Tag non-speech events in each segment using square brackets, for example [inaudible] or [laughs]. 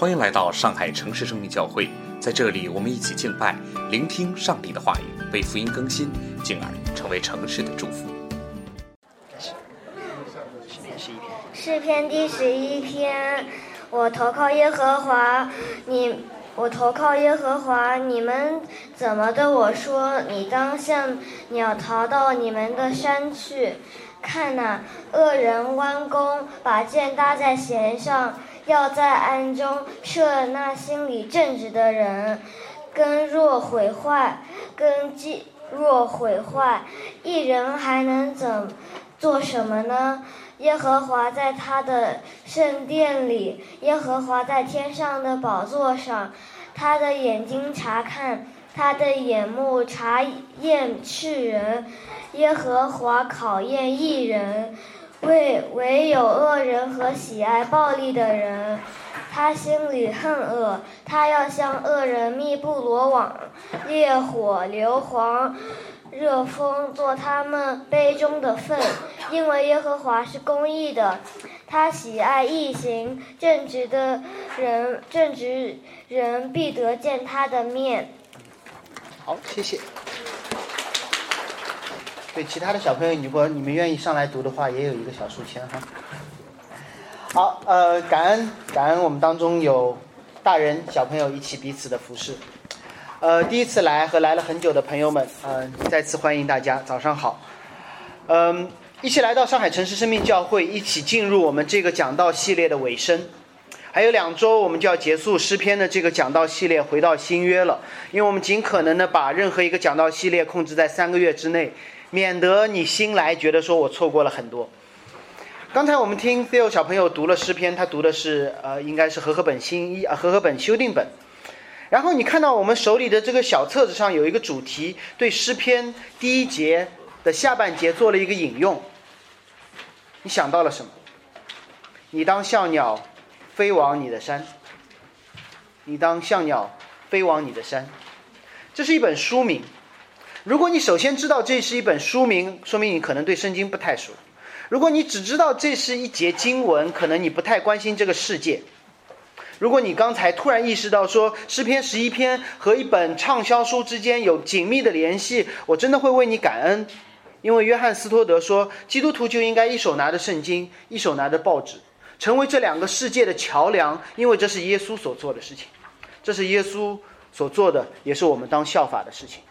欢迎来到上海城市生命教会，在这里，我们一起敬拜，聆听上帝的话语，被福音更新，进而成为城市的祝福。诗篇第十一篇，我投靠耶和华，你我投靠耶和华，你们怎么对我说？你当像鸟逃到你们的山去。看呐，恶人弯弓，把箭搭在弦上。要在暗中设那心里正直的人，根若毁坏，根基若毁坏，一人还能怎做什么呢？耶和华在他的圣殿里，耶和华在天上的宝座上，他的眼睛查看，他的眼目查验世人，耶和华考验一人。唯唯有恶人和喜爱暴力的人，他心里恨恶，他要向恶人密布罗网，烈火硫磺，热风做他们杯中的粪。因为耶和华是公义的，他喜爱义行，正直的人正直人必得见他的面。好，谢谢。对其他的小朋友，如果你们愿意上来读的话，也有一个小书签哈。好，呃，感恩感恩，我们当中有大人小朋友一起彼此的服侍。呃，第一次来和来了很久的朋友们，嗯，再次欢迎大家，早上好。嗯，一起来到上海城市生命教会，一起进入我们这个讲道系列的尾声。还有两周，我们就要结束诗篇的这个讲道系列，回到新约了。因为我们尽可能的把任何一个讲道系列控制在三个月之内。免得你新来觉得说我错过了很多。刚才我们听 Phil 小朋友读了诗篇，他读的是呃，应该是和合本新一啊，和合本修订本。然后你看到我们手里的这个小册子上有一个主题，对诗篇第一节的下半节做了一个引用。你想到了什么？你当像鸟飞往你的山。你当像鸟飞往你的山。这是一本书名。如果你首先知道这是一本书名，说明你可能对圣经不太熟；如果你只知道这是一节经文，可能你不太关心这个世界。如果你刚才突然意识到说诗篇十一篇和一本畅销书之间有紧密的联系，我真的会为你感恩，因为约翰斯托德说，基督徒就应该一手拿着圣经，一手拿着报纸，成为这两个世界的桥梁，因为这是耶稣所做的事情，这是耶稣所做的，也是我们当效法的事情。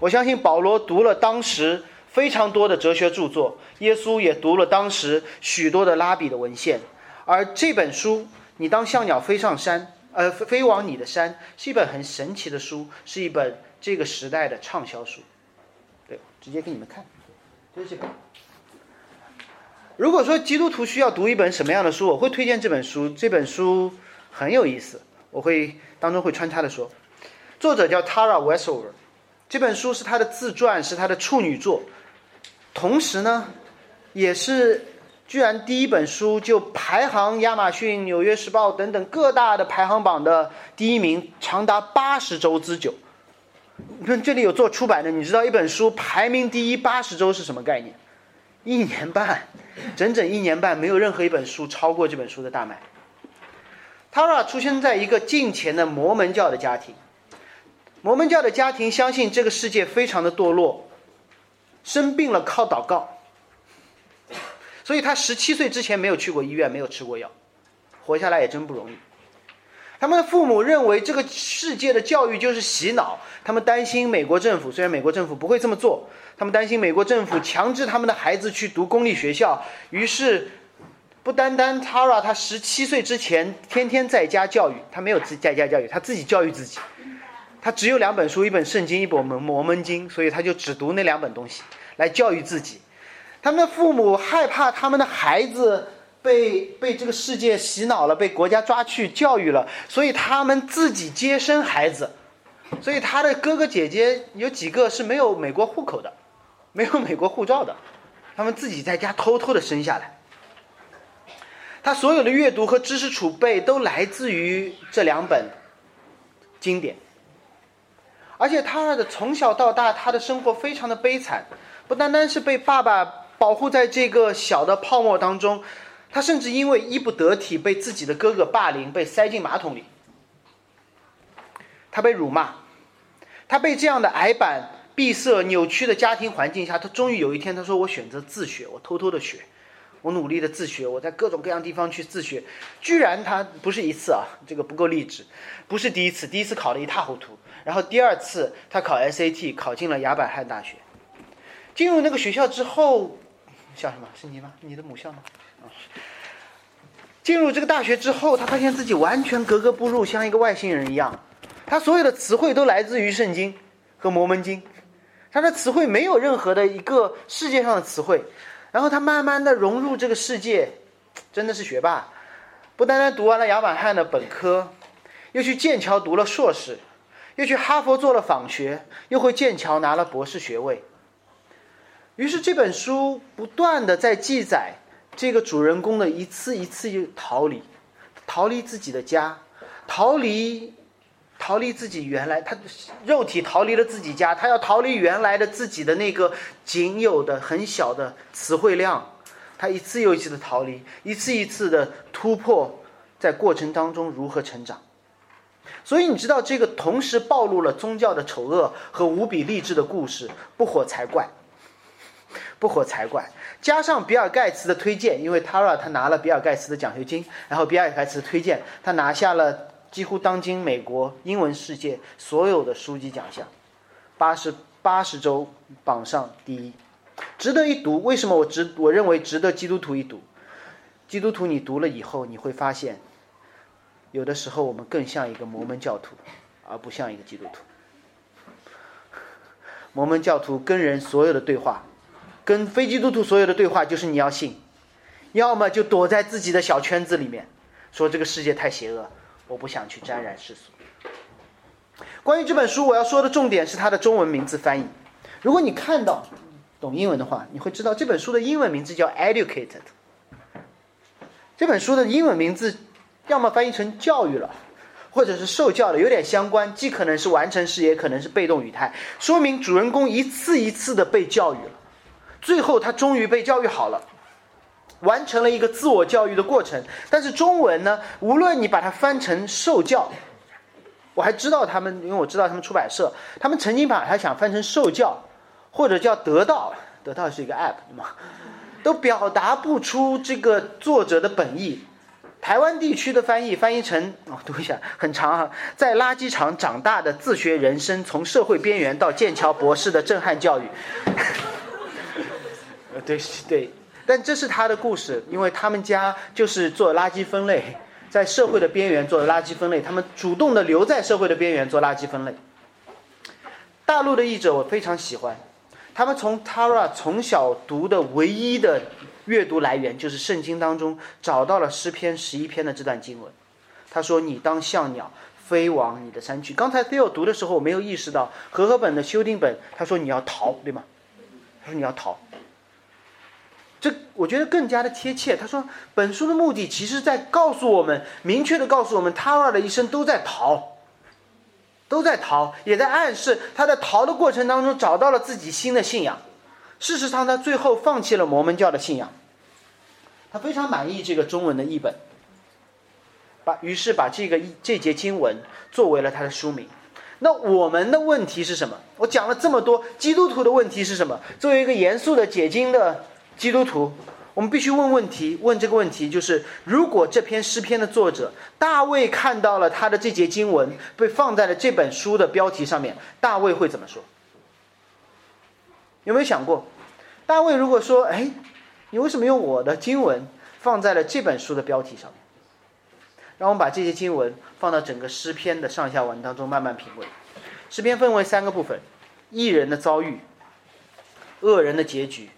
我相信保罗读了当时非常多的哲学著作，耶稣也读了当时许多的拉比的文献，而这本书《你当像鸟飞上山，呃，飞往你的山》是一本很神奇的书，是一本这个时代的畅销书。对，直接给你们看，就是这本。如果说基督徒需要读一本什么样的书，我会推荐这本书。这本书很有意思，我会当中会穿插的说，作者叫 Tara Westover。这本书是他的自传，是他的处女作，同时呢，也是居然第一本书就排行亚马逊、纽约时报等等各大的排行榜的第一名，长达八十周之久。你看这里有做出版的，你知道一本书排名第一八十周是什么概念？一年半，整整一年半，没有任何一本书超过这本书的大卖。Tara 出生在一个近前的摩门教的家庭。摩门教的家庭相信这个世界非常的堕落，生病了靠祷告，所以他十七岁之前没有去过医院，没有吃过药，活下来也真不容易。他们的父母认为这个世界的教育就是洗脑，他们担心美国政府，虽然美国政府不会这么做，他们担心美国政府强制他们的孩子去读公立学校，于是不单单 Tara 他十七岁之前天天在家教育，他没有自在家教育，他自己教育自己。他只有两本书，一本圣经，一本摩摩门经，所以他就只读那两本东西来教育自己。他们的父母害怕他们的孩子被被这个世界洗脑了，被国家抓去教育了，所以他们自己接生孩子。所以他的哥哥姐姐有几个是没有美国户口的，没有美国护照的，他们自己在家偷偷的生下来。他所有的阅读和知识储备都来自于这两本经典。而且他的从小到大，他的生活非常的悲惨，不单单是被爸爸保护在这个小的泡沫当中，他甚至因为衣不得体被自己的哥哥霸凌，被塞进马桶里。他被辱骂，他被这样的矮板、闭塞、扭曲的家庭环境下，他终于有一天，他说：“我选择自学，我偷偷的学，我努力的自学，我在各种各样地方去自学。”居然他不是一次啊，这个不够励志，不是第一次，第一次考得一塌糊涂，然后第二次他考 SAT 考进了雅百汉大学。进入那个学校之后，笑什么？是你吗？你的母校吗？进入这个大学之后，他发现自己完全格格不入，像一个外星人一样。他所有的词汇都来自于圣经和摩门经，他的词汇没有任何的一个世界上的词汇。然后他慢慢的融入这个世界，真的是学霸。不单单读完了雅马汉的本科，又去剑桥读了硕士，又去哈佛做了访学，又回剑桥拿了博士学位。于是这本书不断的在记载这个主人公的一次一次又逃离，逃离自己的家，逃离。逃离自己原来，他肉体逃离了自己家，他要逃离原来的自己的那个仅有的很小的词汇量，他一次又一次的逃离，一次一次的突破，在过程当中如何成长？所以你知道这个同时暴露了宗教的丑恶和无比励志的故事，不火才怪，不火才怪。加上比尔盖茨的推荐，因为 Tara 他拿了比尔盖茨的奖学金，然后比尔盖茨推荐他拿下了。几乎当今美国英文世界所有的书籍奖项，八十八十周榜上第一，值得一读。为什么我值？我认为值得基督徒一读。基督徒，你读了以后，你会发现，有的时候我们更像一个摩门教徒，而不像一个基督徒。摩门教徒跟人所有的对话，跟非基督徒所有的对话，就是你要信，要么就躲在自己的小圈子里面，说这个世界太邪恶。我不想去沾染世俗。关于这本书，我要说的重点是它的中文名字翻译。如果你看到懂英文的话，你会知道这本书的英文名字叫《Educated》。这本书的英文名字要么翻译成“教育了”，或者是“受教了”，有点相关，既可能是完成时，也可能是被动语态，说明主人公一次一次的被教育了，最后他终于被教育好了。完成了一个自我教育的过程，但是中文呢，无论你把它翻成受教，我还知道他们，因为我知道他们出版社，他们曾经把它想翻成受教，或者叫得到，得到是一个 app 对吗？都表达不出这个作者的本意。台湾地区的翻译翻译成，哦，读一下，很长哈，在垃圾场长大的自学人生，从社会边缘到剑桥博士的震撼教育。[laughs] 呃，对对。但这是他的故事，因为他们家就是做垃圾分类，在社会的边缘做垃圾分类，他们主动的留在社会的边缘做垃圾分类。大陆的译者我非常喜欢，他们从 Tara 从小读的唯一的阅读来源就是圣经当中找到了诗篇十一篇的这段经文。他说：“你当像鸟飞往你的山去。”刚才 Theo 读的时候我没有意识到和合本的修订本他说你要逃，对吗？他说你要逃。这我觉得更加的贴切。他说，本书的目的其实在告诉我们，明确的告诉我们，塔尔的一生都在逃，都在逃，也在暗示他在逃的过程当中找到了自己新的信仰。事实上，他最后放弃了摩门教的信仰。他非常满意这个中文的译本，把于是把这个这节经文作为了他的书名。那我们的问题是什么？我讲了这么多，基督徒的问题是什么？作为一个严肃的解经的。基督徒，我们必须问问题。问这个问题就是：如果这篇诗篇的作者大卫看到了他的这节经文被放在了这本书的标题上面，大卫会怎么说？有没有想过，大卫如果说：“哎，你为什么用我的经文放在了这本书的标题上面？”让我们把这些经文放到整个诗篇的上下文当中慢慢品味。诗篇分为三个部分：艺人的遭遇，恶人的结局。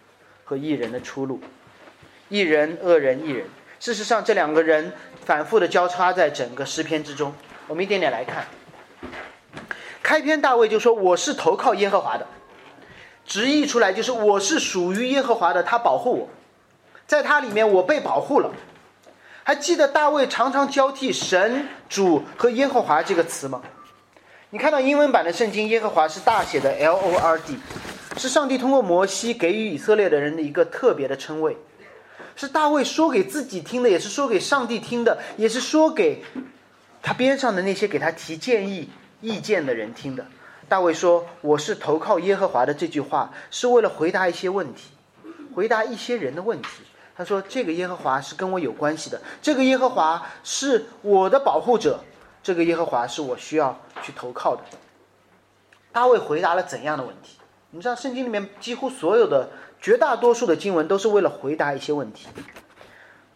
和异人的出路，异人、恶人、异人。事实上，这两个人反复的交叉在整个诗篇之中。我们一点点来看。开篇大卫就说：“我是投靠耶和华的。”直译出来就是：“我是属于耶和华的，他保护我，在他里面我被保护了。”还记得大卫常常交替“神”“主”和“耶和华”这个词吗？你看到英文版的圣经，耶和华是大写的 L O R D。是上帝通过摩西给予以色列的人的一个特别的称谓。是大卫说给自己听的，也是说给上帝听的，也是说给他边上的那些给他提建议、意见的人听的。大卫说：“我是投靠耶和华的。”这句话是为了回答一些问题，回答一些人的问题。他说：“这个耶和华是跟我有关系的，这个耶和华是我的保护者，这个耶和华是我需要去投靠的。”大卫回答了怎样的问题？你知道，圣经里面几乎所有的、绝大多数的经文都是为了回答一些问题。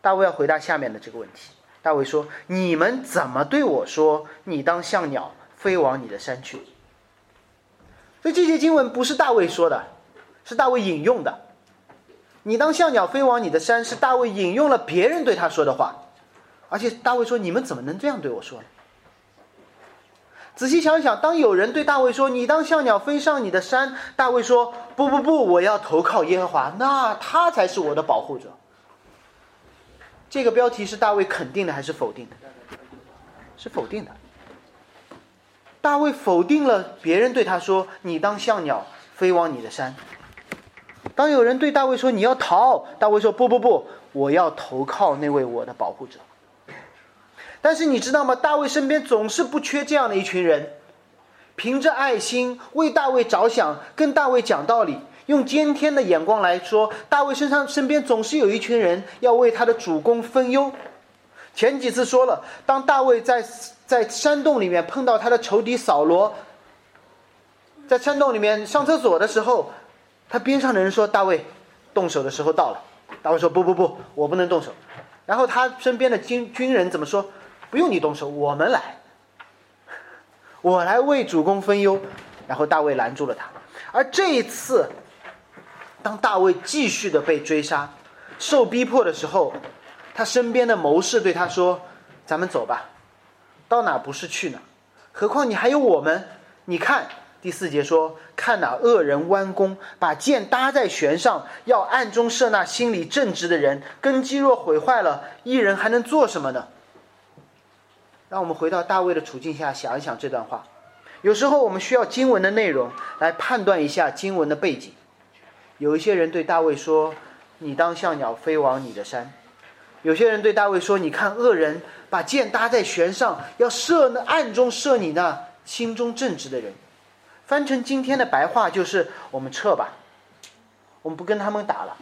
大卫要回答下面的这个问题。大卫说：“你们怎么对我说？你当像鸟飞往你的山去？”所以这些经文不是大卫说的，是大卫引用的。你当像鸟飞往你的山，是大卫引用了别人对他说的话，而且大卫说：“你们怎么能这样对我说呢？”仔细想想，当有人对大卫说：“你当像鸟飞上你的山。”大卫说：“不不不，我要投靠耶和华，那他才是我的保护者。”这个标题是大卫肯定的还是否定的？是否定的。大卫否定了别人对他说：“你当像鸟飞往你的山。”当有人对大卫说：“你要逃。”大卫说：“不不不，我要投靠那位我的保护者。”但是你知道吗？大卫身边总是不缺这样的一群人，凭着爱心为大卫着想，跟大卫讲道理。用今天的眼光来说，大卫身上身边总是有一群人要为他的主公分忧。前几次说了，当大卫在在山洞里面碰到他的仇敌扫罗，在山洞里面上厕所的时候，他边上的人说：“大卫，动手的时候到了。”大卫说：“不不不，我不能动手。”然后他身边的军军人怎么说？不用你动手，我们来，[laughs] 我来为主公分忧。然后大卫拦住了他。而这一次，当大卫继续的被追杀、受逼迫的时候，他身边的谋士对他说：“咱们走吧，到哪不是去哪？何况你还有我们。你看第四节说，看哪恶人弯弓，把箭搭在弦上，要暗中射那心里正直的人。根基若毁坏了，一人还能做什么呢？”让我们回到大卫的处境下想一想这段话。有时候我们需要经文的内容来判断一下经文的背景。有一些人对大卫说：“你当像鸟飞往你的山。”有些人对大卫说：“你看恶人把箭搭在弦上，要射那暗中射你那心中正直的人。”翻成今天的白话就是：“我们撤吧，我们不跟他们打了，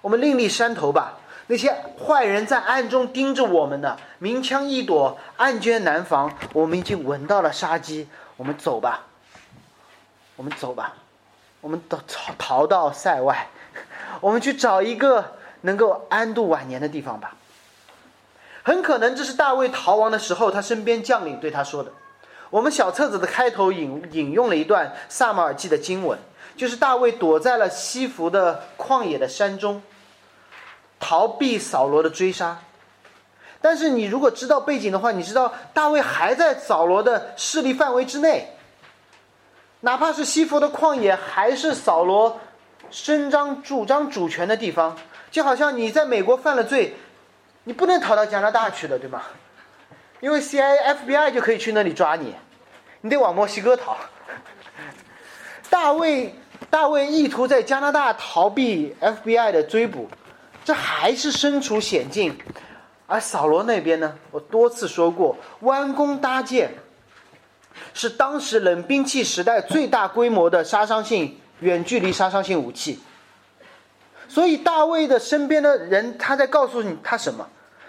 我们另立山头吧。”那些坏人在暗中盯着我们呢，明枪易躲，暗箭难防。我们已经闻到了杀机，我们走吧，我们走吧，我们逃逃逃到塞外，[laughs] 我们去找一个能够安度晚年的地方吧。很可能这是大卫逃亡的时候，他身边将领对他说的。我们小册子的开头引引用了一段萨马尔记的经文，就是大卫躲在了西弗的旷野的山中。逃避扫罗的追杀，但是你如果知道背景的话，你知道大卫还在扫罗的势力范围之内。哪怕是西弗的旷野，还是扫罗伸张主张主权的地方。就好像你在美国犯了罪，你不能逃到加拿大去的，对吗？因为 CIA、FBI 就可以去那里抓你，你得往墨西哥逃。大卫，大卫意图在加拿大逃避 FBI 的追捕。这还是身处险境，而扫罗那边呢？我多次说过，弯弓搭箭是当时冷兵器时代最大规模的杀伤性远距离杀伤性武器。所以大卫的身边的人，他在告诉你他什么？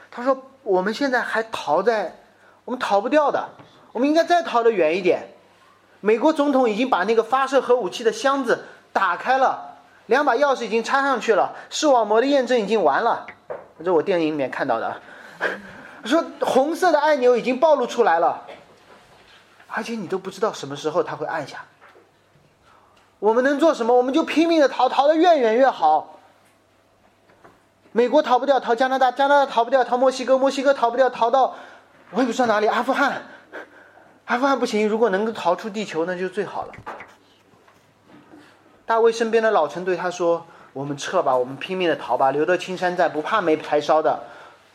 他说：“我们现在还逃在，我们逃不掉的，我们应该再逃得远一点。”美国总统已经把那个发射核武器的箱子打开了。两把钥匙已经插上去了，视网膜的验证已经完了，这我电影里面看到的。说红色的按钮已经暴露出来了，而且你都不知道什么时候它会按下。我们能做什么？我们就拼命的逃，逃得越远越好。美国逃不掉，逃加拿大；加拿大逃不掉，逃墨西哥；墨西哥逃不掉，逃到我也不知道哪里，阿富汗。阿富汗不行，如果能够逃出地球，那就最好了。大卫身边的老臣对他说：“我们撤吧，我们拼命的逃吧，留得青山在，不怕没柴烧的。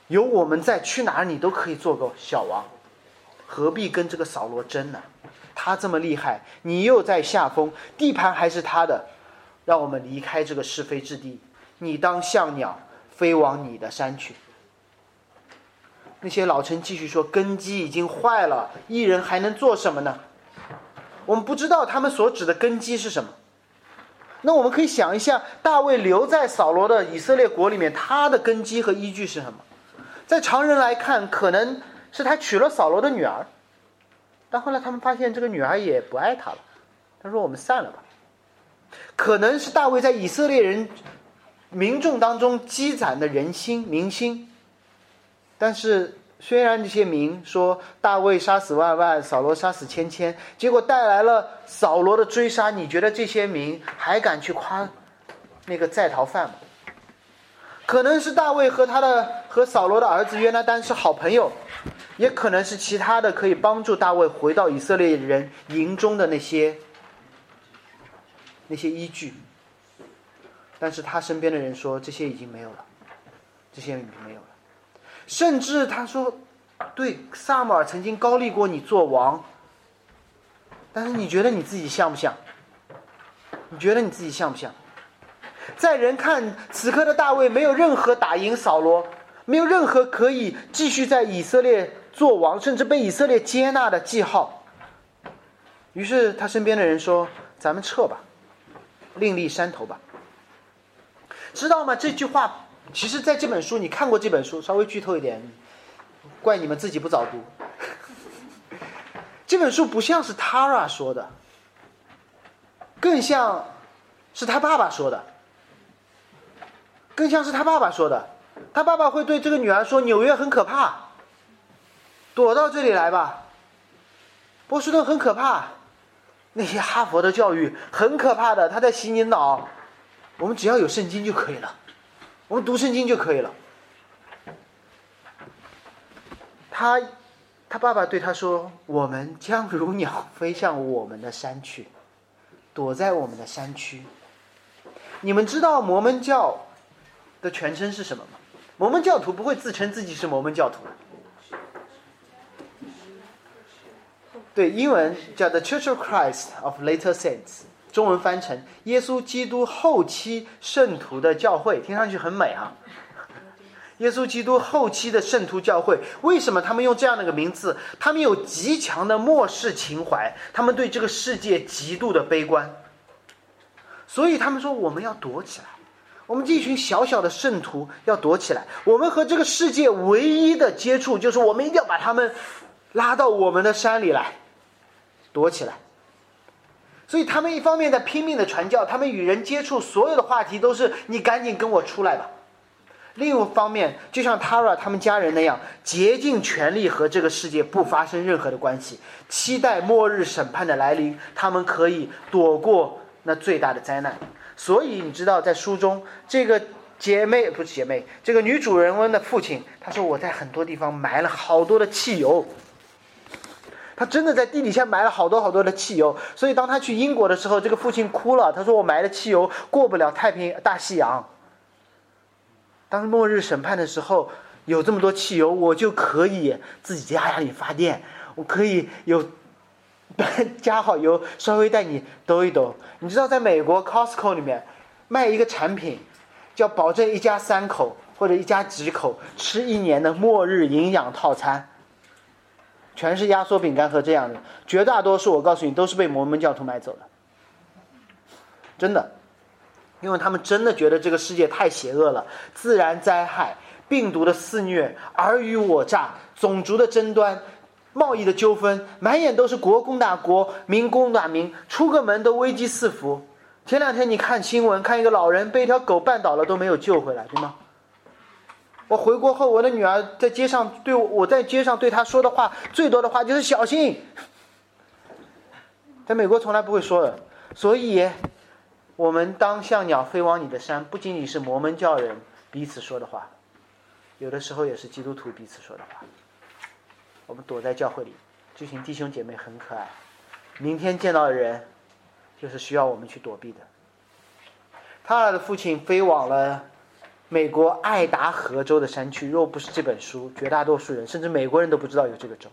有我们在，去哪儿你都可以做个小王，何必跟这个扫罗争呢？他这么厉害，你又在下风，地盘还是他的。让我们离开这个是非之地。你当像鸟飞往你的山去。”那些老臣继续说：“根基已经坏了，一人还能做什么呢？”我们不知道他们所指的根基是什么。那我们可以想一下，大卫留在扫罗的以色列国里面，他的根基和依据是什么？在常人来看，可能是他娶了扫罗的女儿，但后来他们发现这个女儿也不爱他了，他说：“我们散了吧。”可能是大卫在以色列人民众当中积攒的人心民心。但是，虽然这些民说大卫杀死万万，扫罗杀死千千，结果带来了扫罗的追杀，你觉得这些民还敢去夸那个在逃犯吗？可能是大卫和他的和扫罗的儿子约拿丹是好朋友，也可能是其他的可以帮助大卫回到以色列人营中的那些那些依据。但是他身边的人说，这些已经没有了，这些已经没有了。甚至他说：“对，萨姆尔曾经高立过你做王，但是你觉得你自己像不像？你觉得你自己像不像？在人看，此刻的大卫没有任何打赢扫罗，没有任何可以继续在以色列做王，甚至被以色列接纳的记号。于是他身边的人说：‘咱们撤吧，另立山头吧。’知道吗？这句话。”其实，在这本书，你看过这本书，稍微剧透一点，怪你们自己不早读。[laughs] 这本书不像是 Tara 说的，更像是他爸爸说的，更像是他爸爸说的。他爸爸会对这个女儿说：“纽约很可怕，躲到这里来吧。波士顿很可怕，那些哈佛的教育很可怕的，他在洗你脑。我们只要有圣经就可以了。”我们读圣经就可以了。他，他爸爸对他说：“我们将如鸟飞向我们的山去，躲在我们的山区。”你们知道摩门教的全称是什么吗？摩门教徒不会自称自己是摩门教徒。对，英文叫 The Church of Christ of Later Saints。中文翻成“耶稣基督后期圣徒的教会”，听上去很美啊。耶稣基督后期的圣徒教会，为什么他们用这样的一个名字？他们有极强的末世情怀，他们对这个世界极度的悲观，所以他们说我们要躲起来，我们这群小小的圣徒要躲起来。我们和这个世界唯一的接触，就是我们一定要把他们拉到我们的山里来，躲起来。所以他们一方面在拼命的传教，他们与人接触所有的话题都是你赶紧跟我出来吧。另一方面，就像 Tara 他们家人那样，竭尽全力和这个世界不发生任何的关系，期待末日审判的来临，他们可以躲过那最大的灾难。所以你知道，在书中这个姐妹不是姐妹，这个女主人翁的父亲，他说我在很多地方埋了好多的汽油。他真的在地底下埋了好多好多的汽油，所以当他去英国的时候，这个父亲哭了。他说：“我埋的汽油过不了太平大西洋。当末日审判的时候，有这么多汽油，我就可以自己家里发电，我可以有 [laughs] 加好油，稍微带你兜一兜。你知道，在美国 Costco 里面卖一个产品，叫保证一家三口或者一家几口吃一年的末日营养套餐。”全是压缩饼干和这样的，绝大多数我告诉你都是被摩门教徒买走的，真的，因为他们真的觉得这个世界太邪恶了，自然灾害、病毒的肆虐、尔虞我诈、种族的争端、贸易的纠纷，满眼都是国攻打国、民攻打民，出个门都危机四伏。前两天你看新闻，看一个老人被一条狗绊倒了都没有救回来，对吗？我回国后，我的女儿在街上对我，我在街上对她说的话最多的话就是小心。[laughs] 在美国从来不会说的，所以，我们当像鸟飞往你的山，不仅仅是摩门教人彼此说的话，有的时候也是基督徒彼此说的话。我们躲在教会里，这群弟兄姐妹很可爱，明天见到的人，就是需要我们去躲避的。他的父亲飞往了。美国爱达荷州的山区，若不是这本书，绝大多数人甚至美国人都不知道有这个州。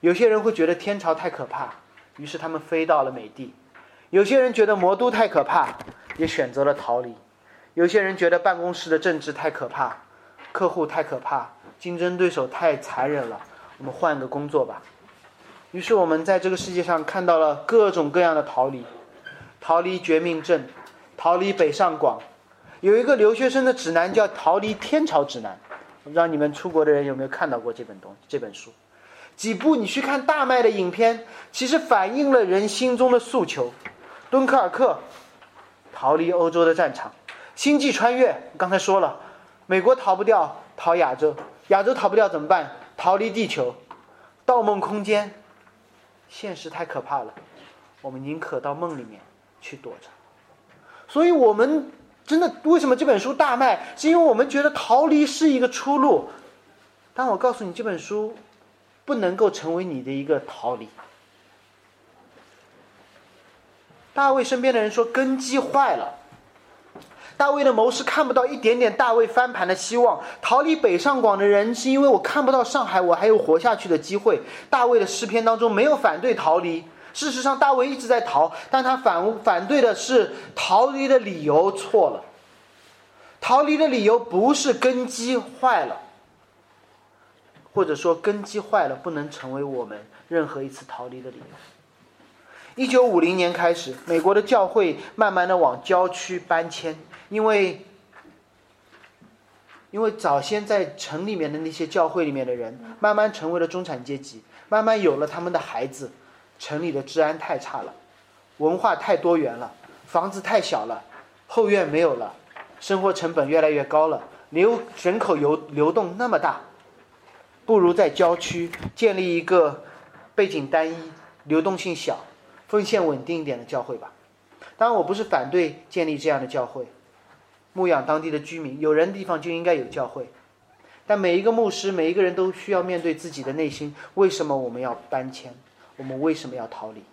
有些人会觉得天朝太可怕，于是他们飞到了美帝；有些人觉得魔都太可怕，也选择了逃离；有些人觉得办公室的政治太可怕，客户太可怕，竞争对手太残忍了，我们换个工作吧。于是我们在这个世界上看到了各种各样的逃离，逃离绝命镇，逃离北上广，有一个留学生的指南叫《逃离天朝指南》，我不知道你们出国的人有没有看到过这本东这本书。几部你去看大卖的影片，其实反映了人心中的诉求。敦刻尔克，逃离欧洲的战场；星际穿越，刚才说了，美国逃不掉，逃亚洲；亚洲逃不掉怎么办？逃离地球。盗梦空间，现实太可怕了，我们宁可到梦里面去躲着。所以，我们真的为什么这本书大卖？是因为我们觉得逃离是一个出路。但我告诉你，这本书。不能够成为你的一个逃离。大卫身边的人说根基坏了。大卫的谋士看不到一点点大卫翻盘的希望。逃离北上广的人是因为我看不到上海，我还有活下去的机会。大卫的诗篇当中没有反对逃离，事实上大卫一直在逃，但他反反对的是逃离的理由错了。逃离的理由不是根基坏了。或者说根基坏了，不能成为我们任何一次逃离的理由。一九五零年开始，美国的教会慢慢的往郊区搬迁，因为因为早先在城里面的那些教会里面的人，慢慢成为了中产阶级，慢慢有了他们的孩子，城里的治安太差了，文化太多元了，房子太小了，后院没有了，生活成本越来越高了，流人口流流动那么大。不如在郊区建立一个背景单一、流动性小、奉献稳定一点的教会吧。当然，我不是反对建立这样的教会，牧养当地的居民，有人的地方就应该有教会。但每一个牧师、每一个人都需要面对自己的内心：为什么我们要搬迁？我们为什么要逃离？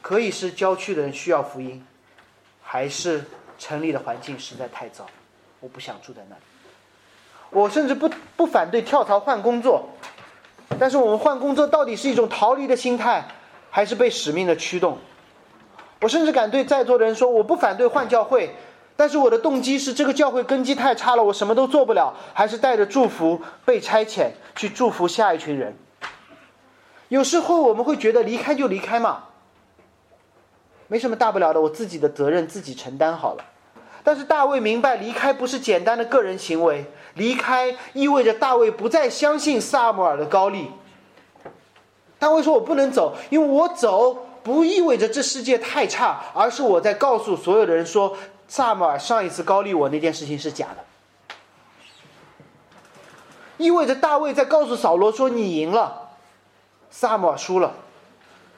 可以是郊区的人需要福音，还是城里的环境实在太糟，我不想住在那里。我甚至不不反对跳槽换工作，但是我们换工作到底是一种逃离的心态，还是被使命的驱动？我甚至敢对在座的人说，我不反对换教会，但是我的动机是这个教会根基太差了，我什么都做不了，还是带着祝福被差遣去祝福下一群人。有时候我们会觉得离开就离开嘛，没什么大不了的，我自己的责任自己承担好了。但是大卫明白，离开不是简单的个人行为。离开意味着大卫不再相信萨姆尔的高丽。大卫说：“我不能走，因为我走不意味着这世界太差，而是我在告诉所有的人说，萨姆尔上一次高丽我那件事情是假的。意味着大卫在告诉扫罗说：你赢了，萨姆尔输了，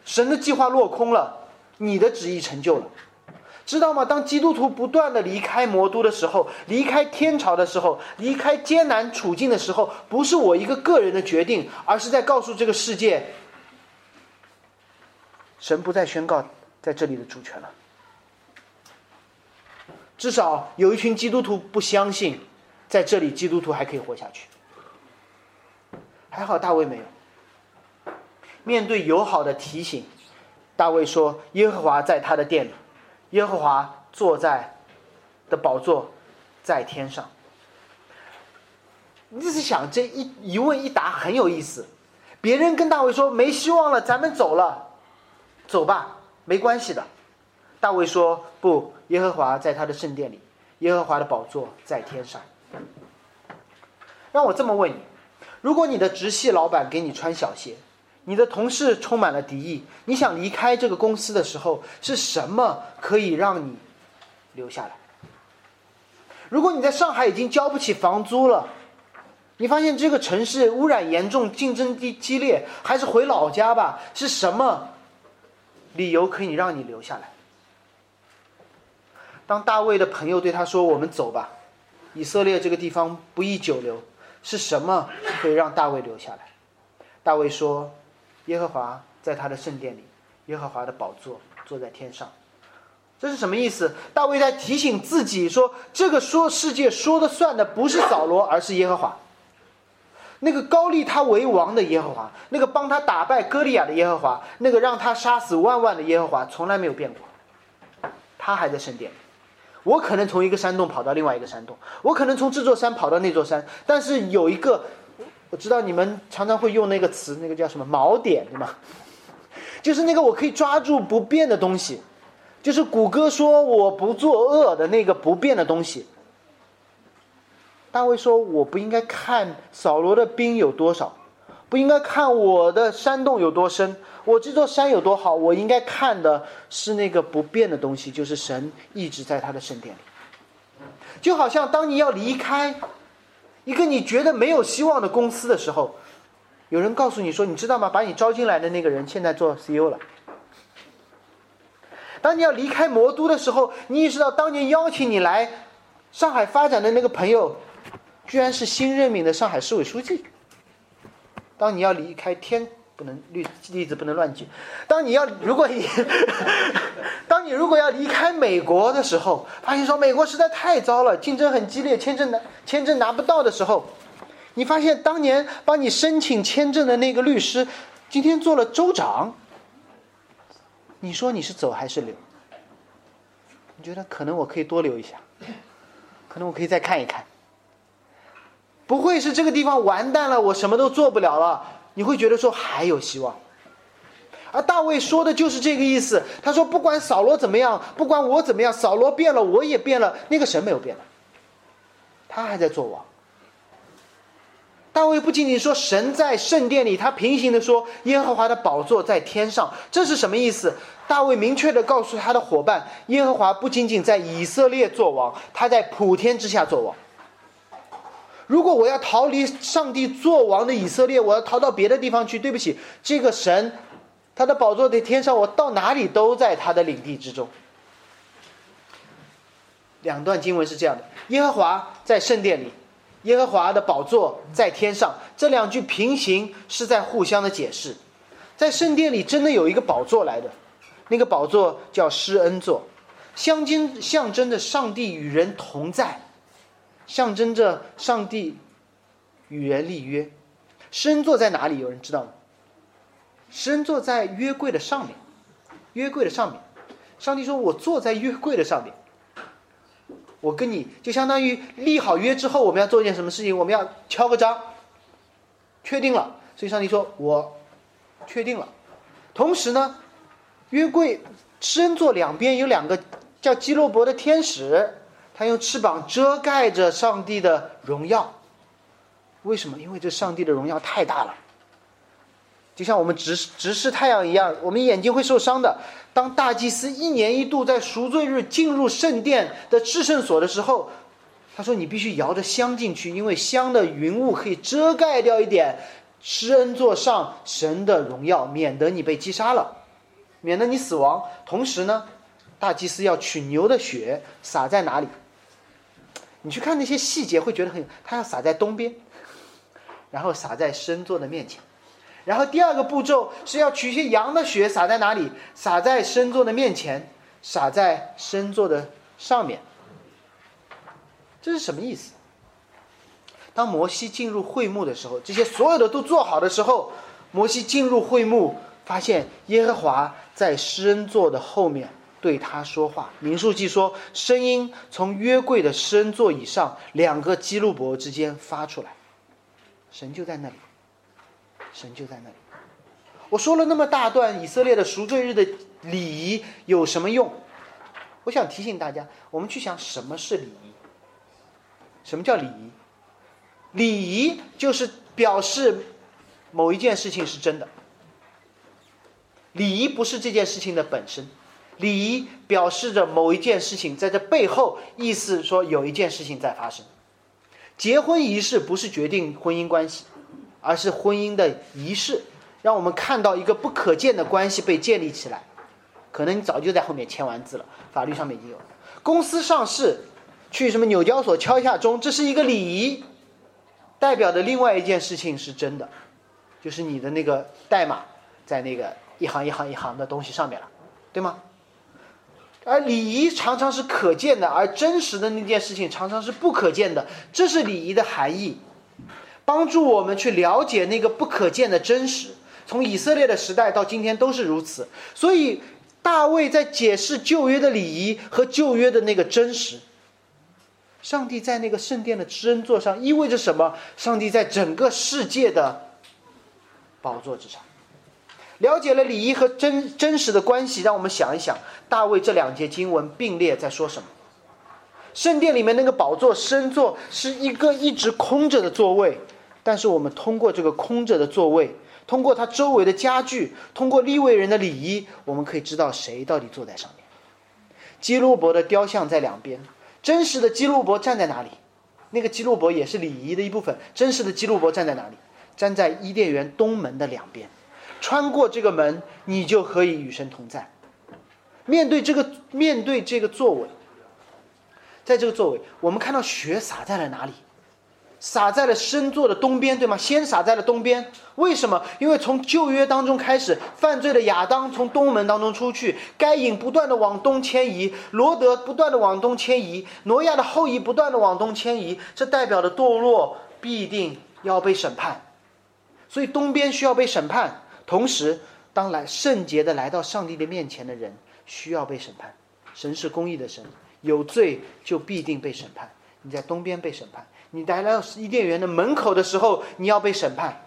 神的计划落空了，你的旨意成就了。”知道吗？当基督徒不断的离开魔都的时候，离开天朝的时候，离开艰难处境的时候，不是我一个个人的决定，而是在告诉这个世界，神不再宣告在这里的主权了。至少有一群基督徒不相信，在这里基督徒还可以活下去。还好大卫没有。面对友好的提醒，大卫说：“耶和华在他的殿里。”耶和华坐在的宝座在天上。你是想这一一问一答很有意思。别人跟大卫说没希望了，咱们走了，走吧，没关系的。大卫说不，耶和华在他的圣殿里，耶和华的宝座在天上。让我这么问你：如果你的直系老板给你穿小鞋？你的同事充满了敌意，你想离开这个公司的时候，是什么可以让你留下来？如果你在上海已经交不起房租了，你发现这个城市污染严重，竞争激激烈，还是回老家吧？是什么理由可以让你留下来？当大卫的朋友对他说：“我们走吧，以色列这个地方不宜久留。”是什么可以让大卫留下来？大卫说。耶和华在他的圣殿里，耶和华的宝座坐在天上，这是什么意思？大卫在提醒自己说：“这个说世界说的算的不是扫罗，而是耶和华。那个高立他为王的耶和华，那个帮他打败歌利亚的耶和华，那个让他杀死万万的耶和华，从来没有变过。他还在圣殿。我可能从一个山洞跑到另外一个山洞，我可能从这座山跑到那座山，但是有一个，我知道你们常常会用那个词，那个叫什么锚点，对吗？[laughs] 就是那个我可以抓住不变的东西，就是谷歌说我不作恶的那个不变的东西。大卫说我不应该看扫罗的兵有多少，不应该看我的山洞有多深。我这座山有多好？我应该看的是那个不变的东西，就是神一直在他的圣殿里。就好像当你要离开一个你觉得没有希望的公司的时候，有人告诉你说：“你知道吗？把你招进来的那个人现在做 CEO 了。”当你要离开魔都的时候，你意识到当年邀请你来上海发展的那个朋友，居然是新任命的上海市委书记。当你要离开天。不能例例子不能乱举。当你要如果你，[laughs] 当你如果要离开美国的时候，发现说美国实在太糟了，竞争很激烈，签证拿签证拿不到的时候，你发现当年帮你申请签证的那个律师，今天做了州长。你说你是走还是留？你觉得可能我可以多留一下，可能我可以再看一看。不会是这个地方完蛋了，我什么都做不了了。你会觉得说还有希望，而大卫说的就是这个意思。他说：“不管扫罗怎么样，不管我怎么样，扫罗变了，我也变了，那个神没有变，他还在做王。”大卫不仅仅说神在圣殿里，他平行的说耶和华的宝座在天上，这是什么意思？大卫明确的告诉他的伙伴：耶和华不仅仅在以色列做王，他在普天之下做王。如果我要逃离上帝作王的以色列，我要逃到别的地方去。对不起，这个神，他的宝座在天上，我到哪里都在他的领地之中。两段经文是这样的：耶和华在圣殿里，耶和华的宝座在天上。这两句平行是在互相的解释。在圣殿里真的有一个宝座来的，那个宝座叫施恩座，象征象征着上帝与人同在。象征着上帝与人立约，施恩座在哪里？有人知道吗？施恩座在约柜的上面，约柜的上面。上帝说：“我坐在约柜的上面，我跟你就相当于立好约之后，我们要做一件什么事情？我们要敲个章，确定了。所以上帝说：我确定了。同时呢，约柜施恩座两边有两个叫基洛伯的天使。”他用翅膀遮盖着上帝的荣耀，为什么？因为这上帝的荣耀太大了，就像我们直直视太阳一样，我们眼睛会受伤的。当大祭司一年一度在赎罪日进入圣殿的至圣所的时候，他说：“你必须摇着香进去，因为香的云雾可以遮盖掉一点施恩座上神的荣耀，免得你被击杀了，免得你死亡。同时呢，大祭司要取牛的血洒在哪里？”你去看那些细节，会觉得很。他要撒在东边，[laughs] 然后撒在深座的面前，然后第二个步骤是要取一些羊的血撒在哪里？撒在深座的面前，撒在深座的上面。这是什么意思？当摩西进入会幕的时候，这些所有的都做好的时候，摩西进入会幕，发现耶和华在施恩座的后面。对他说话，民数记说，声音从约柜的施恩座以上两个基路伯之间发出来，神就在那里，神就在那里。我说了那么大段以色列的赎罪日的礼仪有什么用？我想提醒大家，我们去想什么是礼仪？什么叫礼仪？礼仪就是表示某一件事情是真的，礼仪不是这件事情的本身。礼仪表示着某一件事情在这背后，意思说有一件事情在发生。结婚仪式不是决定婚姻关系，而是婚姻的仪式，让我们看到一个不可见的关系被建立起来。可能你早就在后面签完字了，法律上面已经有。公司上市，去什么纽交所敲一下钟，这是一个礼仪，代表的另外一件事情是真的，就是你的那个代码在那个一行一行一行的东西上面了，对吗？而礼仪常常是可见的，而真实的那件事情常常是不可见的。这是礼仪的含义，帮助我们去了解那个不可见的真实。从以色列的时代到今天都是如此。所以，大卫在解释旧约的礼仪和旧约的那个真实。上帝在那个圣殿的知恩座上意味着什么？上帝在整个世界的宝座之上。了解了礼仪和真真实的关系，让我们想一想，大卫这两节经文并列在说什么？圣殿里面那个宝座深座是一个一直空着的座位，但是我们通过这个空着的座位，通过它周围的家具，通过立位人的礼仪，我们可以知道谁到底坐在上面。基路伯的雕像在两边，真实的基路伯站在哪里？那个基路伯也是礼仪的一部分。真实的基路伯站在哪里？站在伊甸园东门的两边。穿过这个门，你就可以与神同在。面对这个，面对这个座位，在这个座位，我们看到血洒在了哪里？洒在了深座的东边，对吗？先洒在了东边。为什么？因为从旧约当中开始，犯罪的亚当从东门当中出去，该隐不断的往东迁移，罗德不断的往东迁移，挪亚的后裔不断的往东迁移，这代表的堕落必定要被审判，所以东边需要被审判。同时，当来圣洁的来到上帝的面前的人需要被审判，神是公义的神，有罪就必定被审判。你在东边被审判，你来到伊甸园的门口的时候，你要被审判。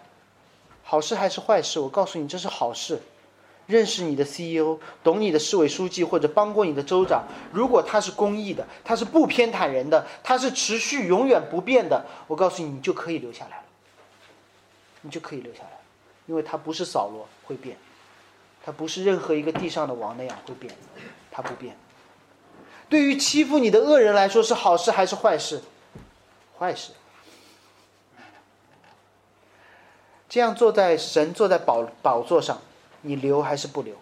好事还是坏事？我告诉你，这是好事。认识你的 CEO，懂你的市委书记或者帮过你的州长，如果他是公义的，他是不偏袒人的，他是持续永远不变的，我告诉你，你就可以留下来了，你就可以留下来。因为他不是扫罗会变，他不是任何一个地上的王那样会变，他不变。对于欺负你的恶人来说是好事还是坏事？坏事。这样坐在神坐在宝宝座上，你留还是不留？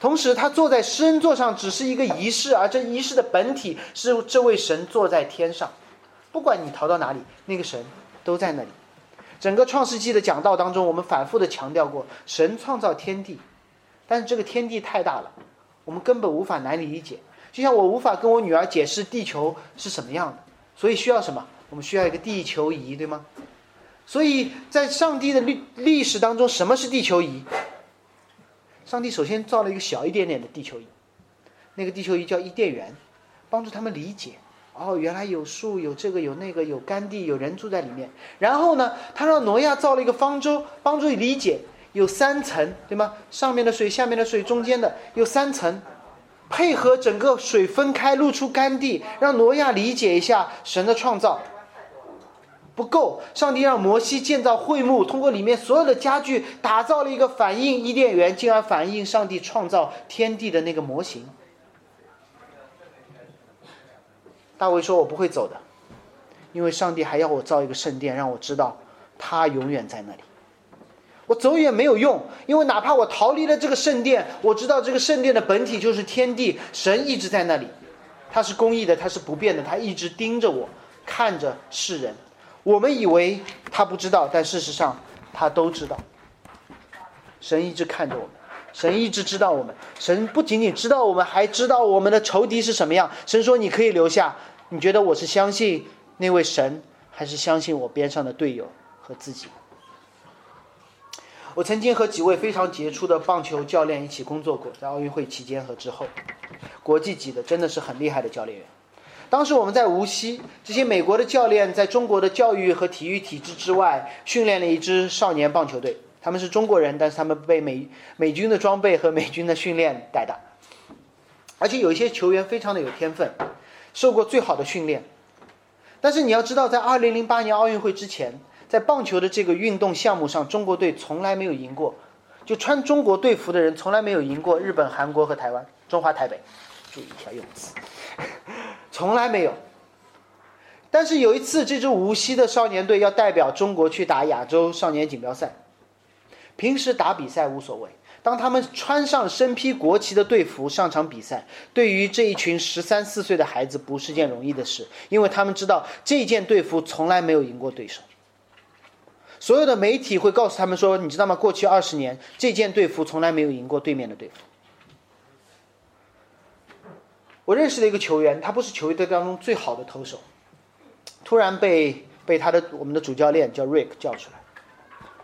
同时，他坐在施恩座上只是一个仪式，而这仪式的本体是这位神坐在天上，不管你逃到哪里，那个神都在那里。整个创世纪的讲道当中，我们反复的强调过，神创造天地，但是这个天地太大了，我们根本无法难理解。就像我无法跟我女儿解释地球是什么样的，所以需要什么？我们需要一个地球仪，对吗？所以在上帝的历历史当中，什么是地球仪？上帝首先造了一个小一点点的地球仪，那个地球仪叫伊甸园，帮助他们理解。哦，原来有树，有这个，有那个，有干地，有人住在里面。然后呢，他让挪亚造了一个方舟，帮助你理解，有三层，对吗？上面的水，下面的水，中间的有三层，配合整个水分开，露出干地，让挪亚理解一下神的创造。不够，上帝让摩西建造会幕，通过里面所有的家具，打造了一个反映伊甸园，进而反映上帝创造天地的那个模型。大卫说：“我不会走的，因为上帝还要我造一个圣殿，让我知道他永远在那里。我走也没有用，因为哪怕我逃离了这个圣殿，我知道这个圣殿的本体就是天地，神一直在那里，他是公义的，他是不变的，他一直盯着我，看着世人。我们以为他不知道，但事实上他都知道。神一直看着我们。”神一直知道我们，神不仅仅知道我们，还知道我们的仇敌是什么样。神说：“你可以留下。”你觉得我是相信那位神，还是相信我边上的队友和自己？我曾经和几位非常杰出的棒球教练一起工作过，在奥运会期间和之后，国际级的真的是很厉害的教练员。当时我们在无锡，这些美国的教练在中国的教育和体育体制之外，训练了一支少年棒球队。他们是中国人，但是他们被美美军的装备和美军的训练带大，而且有一些球员非常的有天分，受过最好的训练。但是你要知道，在2008年奥运会之前，在棒球的这个运动项目上，中国队从来没有赢过，就穿中国队服的人从来没有赢过日本、韩国和台湾。中华台北，注意一下用词，[laughs] 从来没有。但是有一次，这支无锡的少年队要代表中国去打亚洲少年锦标赛。平时打比赛无所谓，当他们穿上身披国旗的队服上场比赛，对于这一群十三四岁的孩子不是件容易的事，因为他们知道这件队服从来没有赢过对手。所有的媒体会告诉他们说：“你知道吗？过去二十年，这件队服从来没有赢过对面的队服。”我认识的一个球员，他不是球队当中最好的投手，突然被被他的我们的主教练叫 Rick 叫出来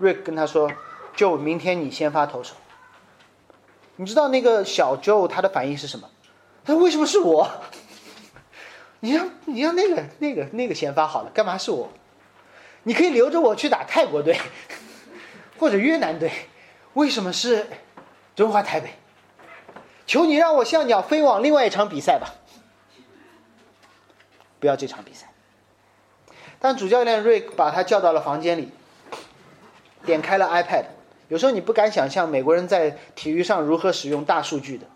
，Rick 跟他说。就明天你先发投手，你知道那个小 Joe 他的反应是什么？他说：“为什么是我？[laughs] 你让你让那个那个那个先发好了，干嘛是我？你可以留着我去打泰国队 [laughs] 或者越南队，为什么是中华台北？求你让我像鸟飞往另外一场比赛吧，不要这场比赛。”但主教练瑞克把他叫到了房间里，点开了 iPad。有时候你不敢想象美国人在体育上如何使用大数据的。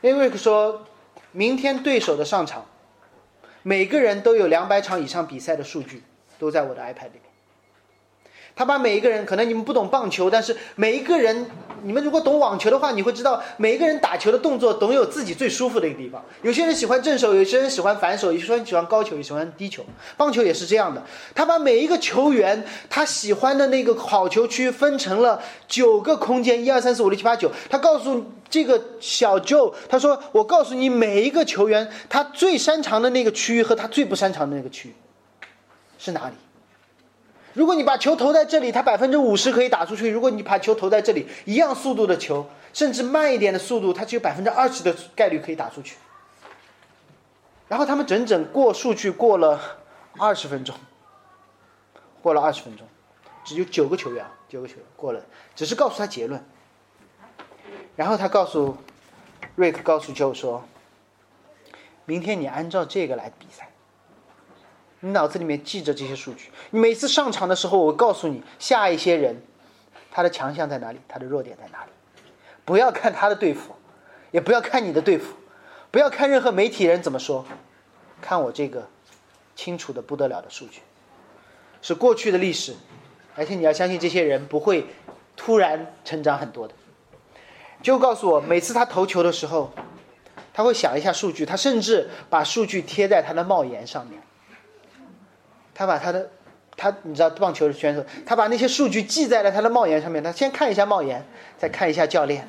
因为瑞克说，明天对手的上场，每个人都有两百场以上比赛的数据，都在我的 iPad 里。他把每一个人，可能你们不懂棒球，但是每一个人，你们如果懂网球的话，你会知道每一个人打球的动作都有自己最舒服的一个地方。有些人喜欢正手，有些人喜欢反手，有些人喜欢高球，有些人喜欢低球。棒球也是这样的，他把每一个球员他喜欢的那个好球区分成了九个空间，一二三四五六七八九。他告诉这个小 Joe，他说：“我告诉你，每一个球员他最擅长的那个区域和他最不擅长的那个区域是哪里。”如果你把球投在这里，它百分之五十可以打出去；如果你把球投在这里，一样速度的球，甚至慢一点的速度，它只有百分之二十的概率可以打出去。然后他们整整过数据过了二十分钟，过了二十分钟，只有九个球员，九个球员过了，只是告诉他结论。然后他告诉瑞克，告诉 Joe 说：“明天你按照这个来比赛。”你脑子里面记着这些数据，你每次上场的时候，我告诉你下一些人，他的强项在哪里，他的弱点在哪里。不要看他的对付，也不要看你的对付，不要看任何媒体人怎么说，看我这个清楚的不得了的数据，是过去的历史，而且你要相信这些人不会突然成长很多的。就告诉我，每次他投球的时候，他会想一下数据，他甚至把数据贴在他的帽檐上面。他把他的，他你知道棒球选手，他把那些数据记在了他的帽檐上面。他先看一下帽檐，再看一下教练，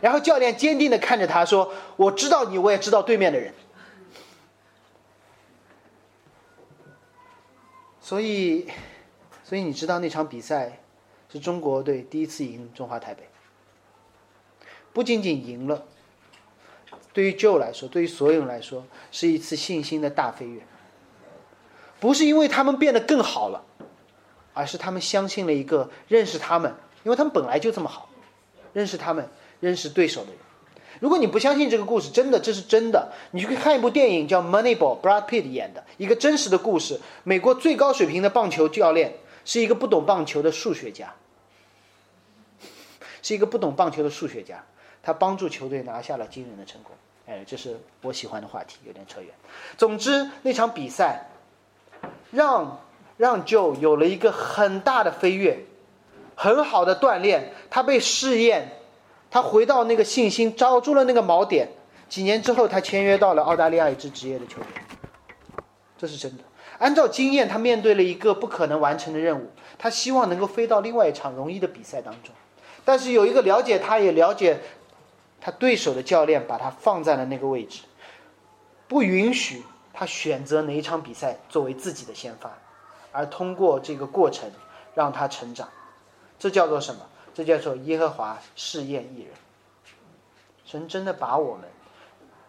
然后教练坚定的看着他说：“我知道你，我也知道对面的人。”所以，所以你知道那场比赛是中国队第一次赢中华台北，不仅仅赢了，对于 Joe 来说，对于所有人来说，是一次信心的大飞跃。不是因为他们变得更好了，而是他们相信了一个认识他们，因为他们本来就这么好，认识他们，认识对手的人。如果你不相信这个故事，真的这是真的，你去看一部电影叫《Moneyball》，Brad Pitt 演的一个真实的故事。美国最高水平的棒球教练是一个不懂棒球的数学家，是一个不懂棒球的数学家，他帮助球队拿下了惊人的成功。哎，这是我喜欢的话题，有点扯远。总之，那场比赛。让让 Joe 有了一个很大的飞跃，很好的锻炼。他被试验，他回到那个信心，找住了那个锚点。几年之后，他签约到了澳大利亚一支职业的球队。这是真的。按照经验，他面对了一个不可能完成的任务。他希望能够飞到另外一场容易的比赛当中。但是有一个了解他，也了解他对手的教练，把他放在了那个位置，不允许。他选择哪一场比赛作为自己的先发，而通过这个过程让他成长，这叫做什么？这叫做耶和华试验一人。神真的把我们，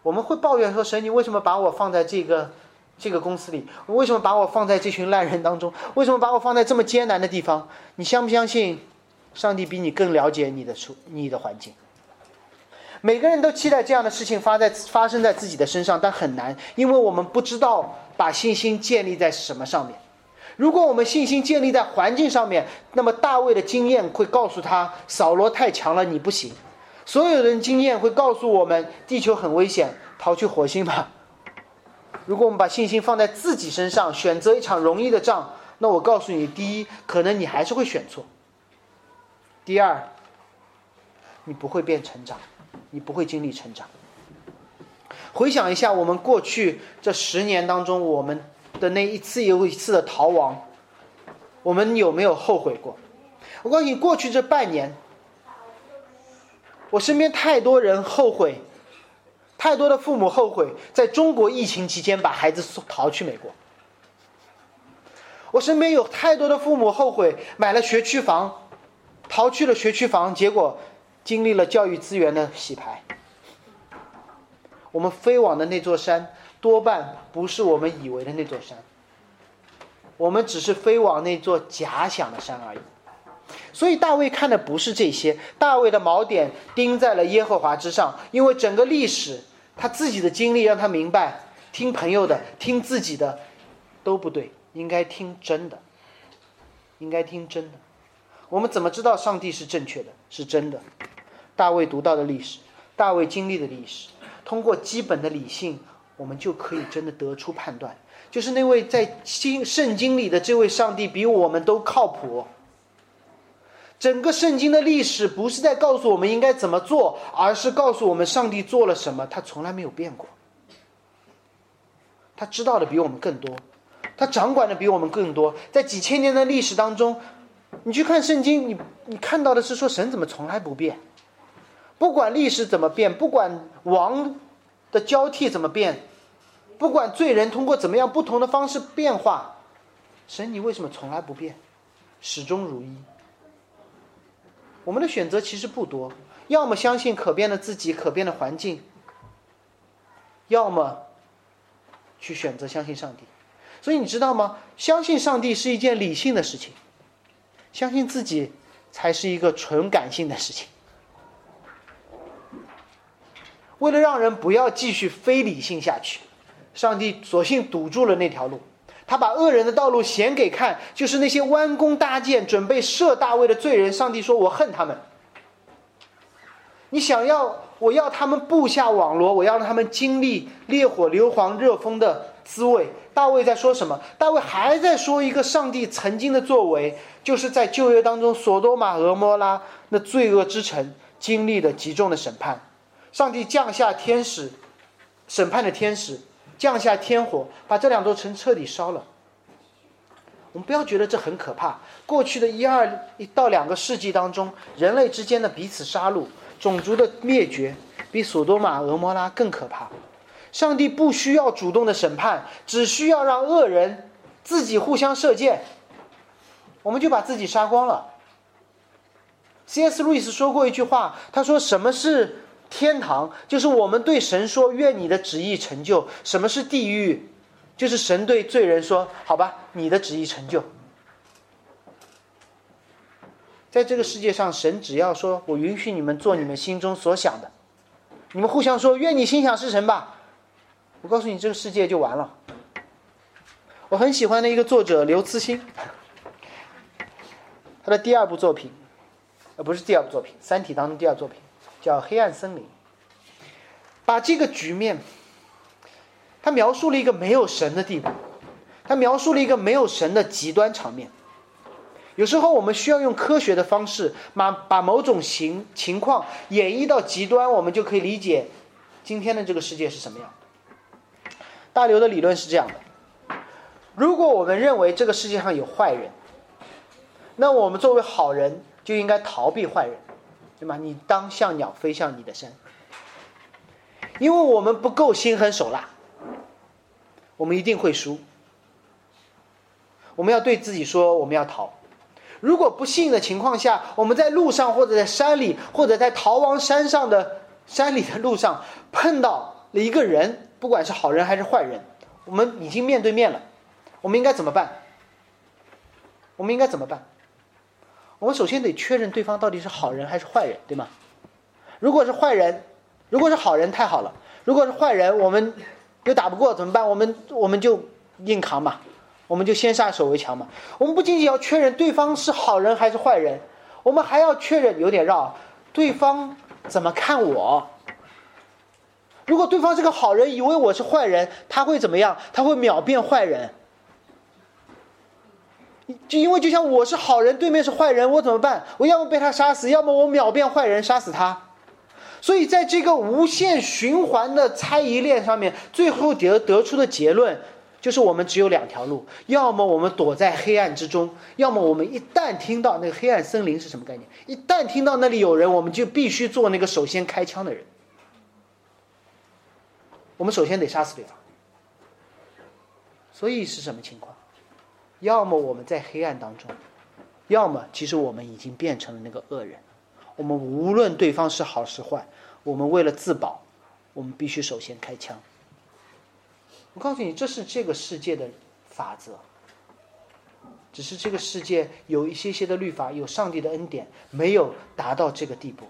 我们会抱怨说：神，你为什么把我放在这个这个公司里？为什么把我放在这群烂人当中？为什么把我放在这么艰难的地方？你相不相信，上帝比你更了解你的处你的环境？每个人都期待这样的事情发在发生在自己的身上，但很难，因为我们不知道把信心建立在什么上面。如果我们信心建立在环境上面，那么大卫的经验会告诉他，扫罗太强了，你不行。所有人经验会告诉我们，地球很危险，逃去火星吧。如果我们把信心放在自己身上，选择一场容易的仗，那我告诉你，第一，可能你还是会选错；第二，你不会变成长。你不会经历成长。回想一下，我们过去这十年当中，我们的那一次又一次的逃亡，我们有没有后悔过？我告诉你，过去这半年，我身边太多人后悔，太多的父母后悔，在中国疫情期间把孩子送逃去美国。我身边有太多的父母后悔买了学区房，逃去了学区房，结果。经历了教育资源的洗牌。我们飞往的那座山，多半不是我们以为的那座山。我们只是飞往那座假想的山而已。所以大卫看的不是这些，大卫的锚点钉在了耶和华之上，因为整个历史，他自己的经历让他明白，听朋友的，听自己的，都不对，应该听真的，应该听真的。我们怎么知道上帝是正确的，是真的？大卫读到的历史，大卫经历的历史，通过基本的理性，我们就可以真的得出判断，就是那位在经圣经里的这位上帝比我们都靠谱。整个圣经的历史不是在告诉我们应该怎么做，而是告诉我们上帝做了什么，他从来没有变过。他知道的比我们更多，他掌管的比我们更多。在几千年的历史当中，你去看圣经，你你看到的是说神怎么从来不变，不管历史怎么变，不管王的交替怎么变，不管罪人通过怎么样不同的方式变化，神你为什么从来不变，始终如一？我们的选择其实不多，要么相信可变的自己、可变的环境，要么去选择相信上帝。所以你知道吗？相信上帝是一件理性的事情，相信自己才是一个纯感性的事情。为了让人不要继续非理性下去，上帝索性堵住了那条路。他把恶人的道路显给看，就是那些弯弓搭箭准备射大卫的罪人。上帝说：“我恨他们。你想要，我要他们布下网罗，我要让他们经历烈火硫磺热风的滋味。”大卫在说什么？大卫还在说一个上帝曾经的作为，就是在旧约当中，索多玛、俄摩拉那罪恶之城经历的极重的审判，上帝降下天使，审判的天使。降下天火，把这两座城彻底烧了。我们不要觉得这很可怕。过去的一二一到两个世纪当中，人类之间的彼此杀戮、种族的灭绝，比索多玛、俄摩拉更可怕。上帝不需要主动的审判，只需要让恶人自己互相射箭，我们就把自己杀光了。C.S. 路易斯说过一句话，他说：“什么是？”天堂就是我们对神说：“愿你的旨意成就。”什么是地狱？就是神对罪人说：“好吧，你的旨意成就。”在这个世界上，神只要说：“我允许你们做你们心中所想的。”你们互相说：“愿你心想事成吧。”我告诉你，这个世界就完了。我很喜欢的一个作者刘慈欣，他的第二部作品，呃，不是第二部作品，《三体》当中第二作品。叫黑暗森林，把这个局面，他描述了一个没有神的地步，他描述了一个没有神的极端场面。有时候我们需要用科学的方式，把把某种情情况演绎到极端，我们就可以理解今天的这个世界是什么样。大刘的理论是这样的：如果我们认为这个世界上有坏人，那我们作为好人就应该逃避坏人。对吗？你当像鸟飞向你的山，因为我们不够心狠手辣，我们一定会输。我们要对自己说，我们要逃。如果不幸的情况下，我们在路上或者在山里，或者在逃亡山上的山里的路上碰到了一个人，不管是好人还是坏人，我们已经面对面了，我们应该怎么办？我们应该怎么办？我们首先得确认对方到底是好人还是坏人，对吗？如果是坏人，如果是好人，太好了；如果是坏人，我们又打不过怎么办？我们我们就硬扛嘛，我们就先下手为强嘛。我们不仅仅要确认对方是好人还是坏人，我们还要确认有点绕，对方怎么看我？如果对方是个好人，以为我是坏人，他会怎么样？他会秒变坏人。就因为就像我是好人，对面是坏人，我怎么办？我要么被他杀死，要么我秒变坏人杀死他。所以在这个无限循环的猜疑链上面，最后得得出的结论就是我们只有两条路：要么我们躲在黑暗之中，要么我们一旦听到那个黑暗森林是什么概念，一旦听到那里有人，我们就必须做那个首先开枪的人。我们首先得杀死对方。所以是什么情况？要么我们在黑暗当中，要么其实我们已经变成了那个恶人，我们无论对方是好是坏，我们为了自保，我们必须首先开枪。我告诉你，这是这个世界的法则。只是这个世界有一些些的律法，有上帝的恩典，没有达到这个地步。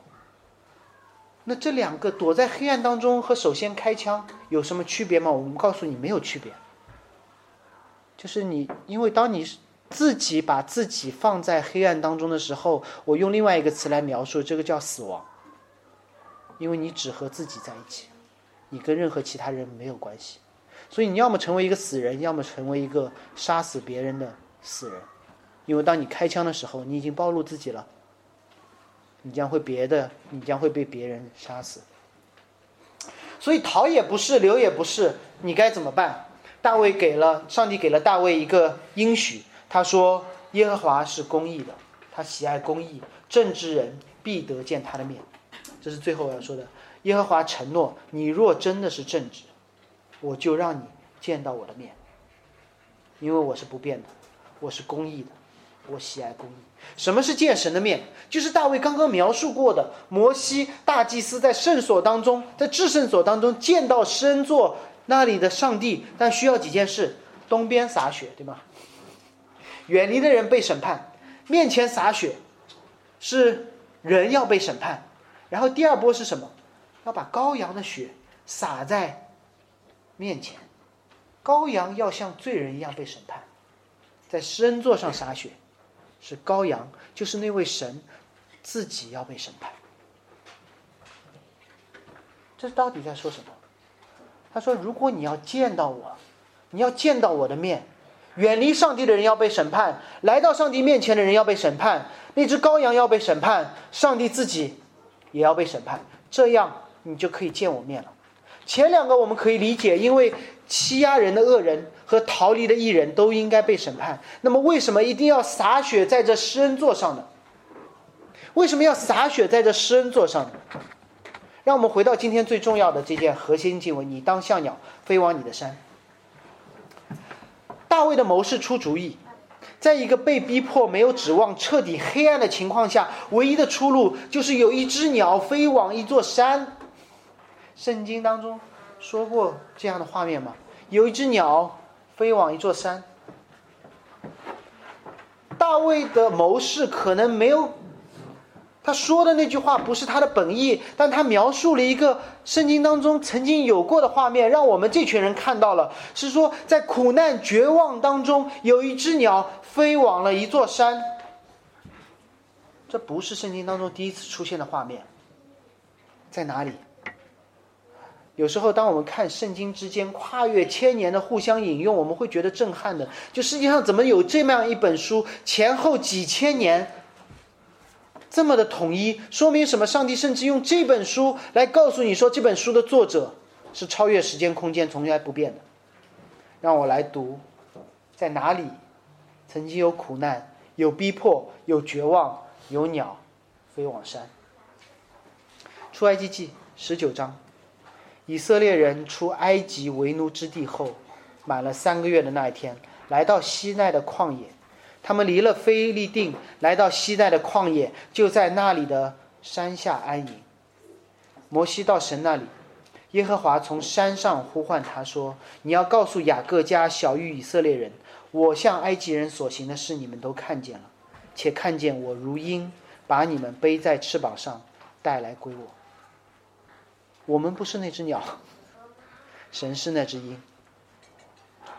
那这两个躲在黑暗当中和首先开枪有什么区别吗？我们告诉你，没有区别。就是你，因为当你自己把自己放在黑暗当中的时候，我用另外一个词来描述，这个叫死亡。因为你只和自己在一起，你跟任何其他人没有关系。所以你要么成为一个死人，要么成为一个杀死别人的死人。因为当你开枪的时候，你已经暴露自己了，你将会别的，你将会被别人杀死。所以逃也不是，留也不是，你该怎么办？大卫给了上帝给了大卫一个应许，他说：“耶和华是公义的，他喜爱公义，正直人必得见他的面。”这是最后我要说的。耶和华承诺：“你若真的是正直，我就让你见到我的面，因为我是不变的，我是公义的，我喜爱公义。”什么是见神的面？就是大卫刚刚描述过的，摩西大祭司在圣所当中，在至圣所当中见到身座。那里的上帝，但需要几件事：东边洒雪，对吗？远离的人被审判，面前洒雪，是人要被审判。然后第二波是什么？要把羔羊的血洒在面前，羔羊要像罪人一样被审判，在施恩座上洒血，是羔羊，就是那位神自己要被审判。这到底在说什么？他说：“如果你要见到我，你要见到我的面，远离上帝的人要被审判，来到上帝面前的人要被审判，那只羔羊要被审判，上帝自己也要被审判，这样你就可以见我面了。前两个我们可以理解，因为欺压人的恶人和逃离的艺人都应该被审判。那么为什么一定要洒血在这施恩座上呢？为什么要洒血在这施恩座上呢？”让我们回到今天最重要的这件核心经文：“你当像鸟飞往你的山。”大卫的谋士出主意，在一个被逼迫、没有指望、彻底黑暗的情况下，唯一的出路就是有一只鸟飞往一座山。圣经当中说过这样的画面吗？有一只鸟飞往一座山。大卫的谋士可能没有。他说的那句话不是他的本意，但他描述了一个圣经当中曾经有过的画面，让我们这群人看到了。是说，在苦难绝望当中，有一只鸟飞往了一座山。这不是圣经当中第一次出现的画面，在哪里？有时候，当我们看圣经之间跨越千年的互相引用，我们会觉得震撼的。就世界上怎么有这么样一本书，前后几千年？这么的统一，说明什么？上帝甚至用这本书来告诉你说，这本书的作者是超越时间空间、从来不变的。让我来读，在哪里曾经有苦难、有逼迫、有绝望、有鸟飞往山。出埃及记十九章，以色列人出埃及为奴之地后，满了三个月的那一天，来到西奈的旷野。他们离了菲利定，来到西奈的旷野，就在那里的山下安营。摩西到神那里，耶和华从山上呼唤他说：“你要告诉雅各家小于以色列人，我向埃及人所行的事，你们都看见了，且看见我如鹰把你们背在翅膀上带来归我。我们不是那只鸟，神是那只鹰。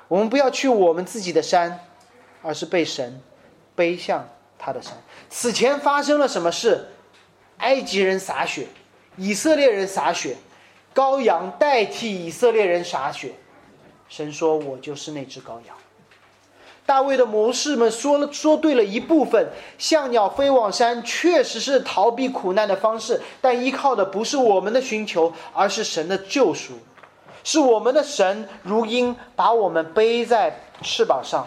我们不要去我们自己的山。”而是被神背向他的山。此前发生了什么事？埃及人洒血，以色列人洒血，羔羊代替以色列人洒血。神说：“我就是那只羔羊。”大卫的谋士们说了，说对了一部分。像鸟飞往山，确实是逃避苦难的方式，但依靠的不是我们的寻求，而是神的救赎。是我们的神如鹰，把我们背在翅膀上。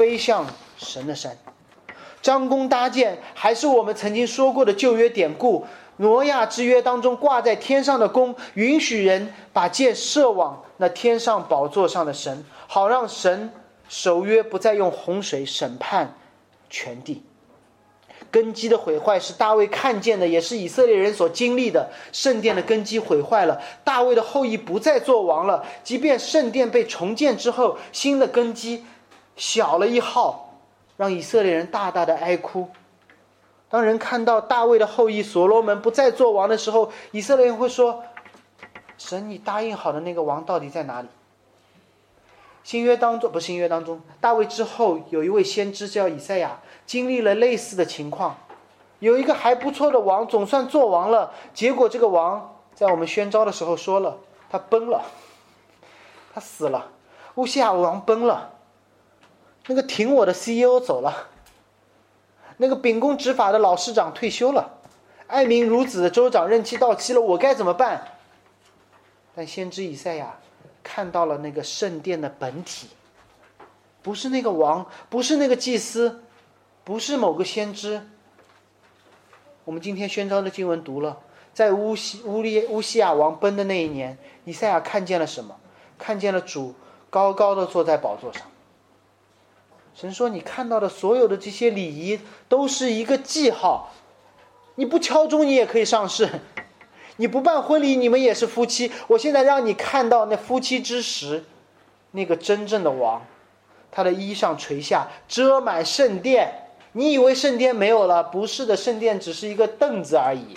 飞向神的山，张弓搭箭，还是我们曾经说过的旧约典故。挪亚之约当中挂在天上的弓，允许人把箭射往那天上宝座上的神，好让神守约，不再用洪水审判全地。根基的毁坏是大卫看见的，也是以色列人所经历的。圣殿的根基毁坏了，大卫的后裔不再做王了。即便圣殿被重建之后，新的根基小了一号，让以色列人大大的哀哭。当人看到大卫的后裔所罗门不再做王的时候，以色列人会说：“神，你答应好的那个王到底在哪里？”新约当中不，新约当中，大卫之后有一位先知叫以赛亚，经历了类似的情况，有一个还不错的王，总算做王了，结果这个王在我们宣召的时候说了，他崩了，他死了，乌西亚王崩了，那个挺我的 CEO 走了，那个秉公执法的老市长退休了，爱民如子的州长任期到期了，我该怎么办？但先知以赛亚。看到了那个圣殿的本体，不是那个王，不是那个祭司，不是某个先知。我们今天宣召的经文读了，在乌西乌利乌西亚王崩的那一年，以赛亚看见了什么？看见了主高高的坐在宝座上。神说：“你看到的所有的这些礼仪，都是一个记号，你不敲钟，你也可以上市。”你不办婚礼，你们也是夫妻。我现在让你看到那夫妻之时，那个真正的王，他的衣裳垂下，遮满圣殿。你以为圣殿没有了？不是的，圣殿只是一个凳子而已，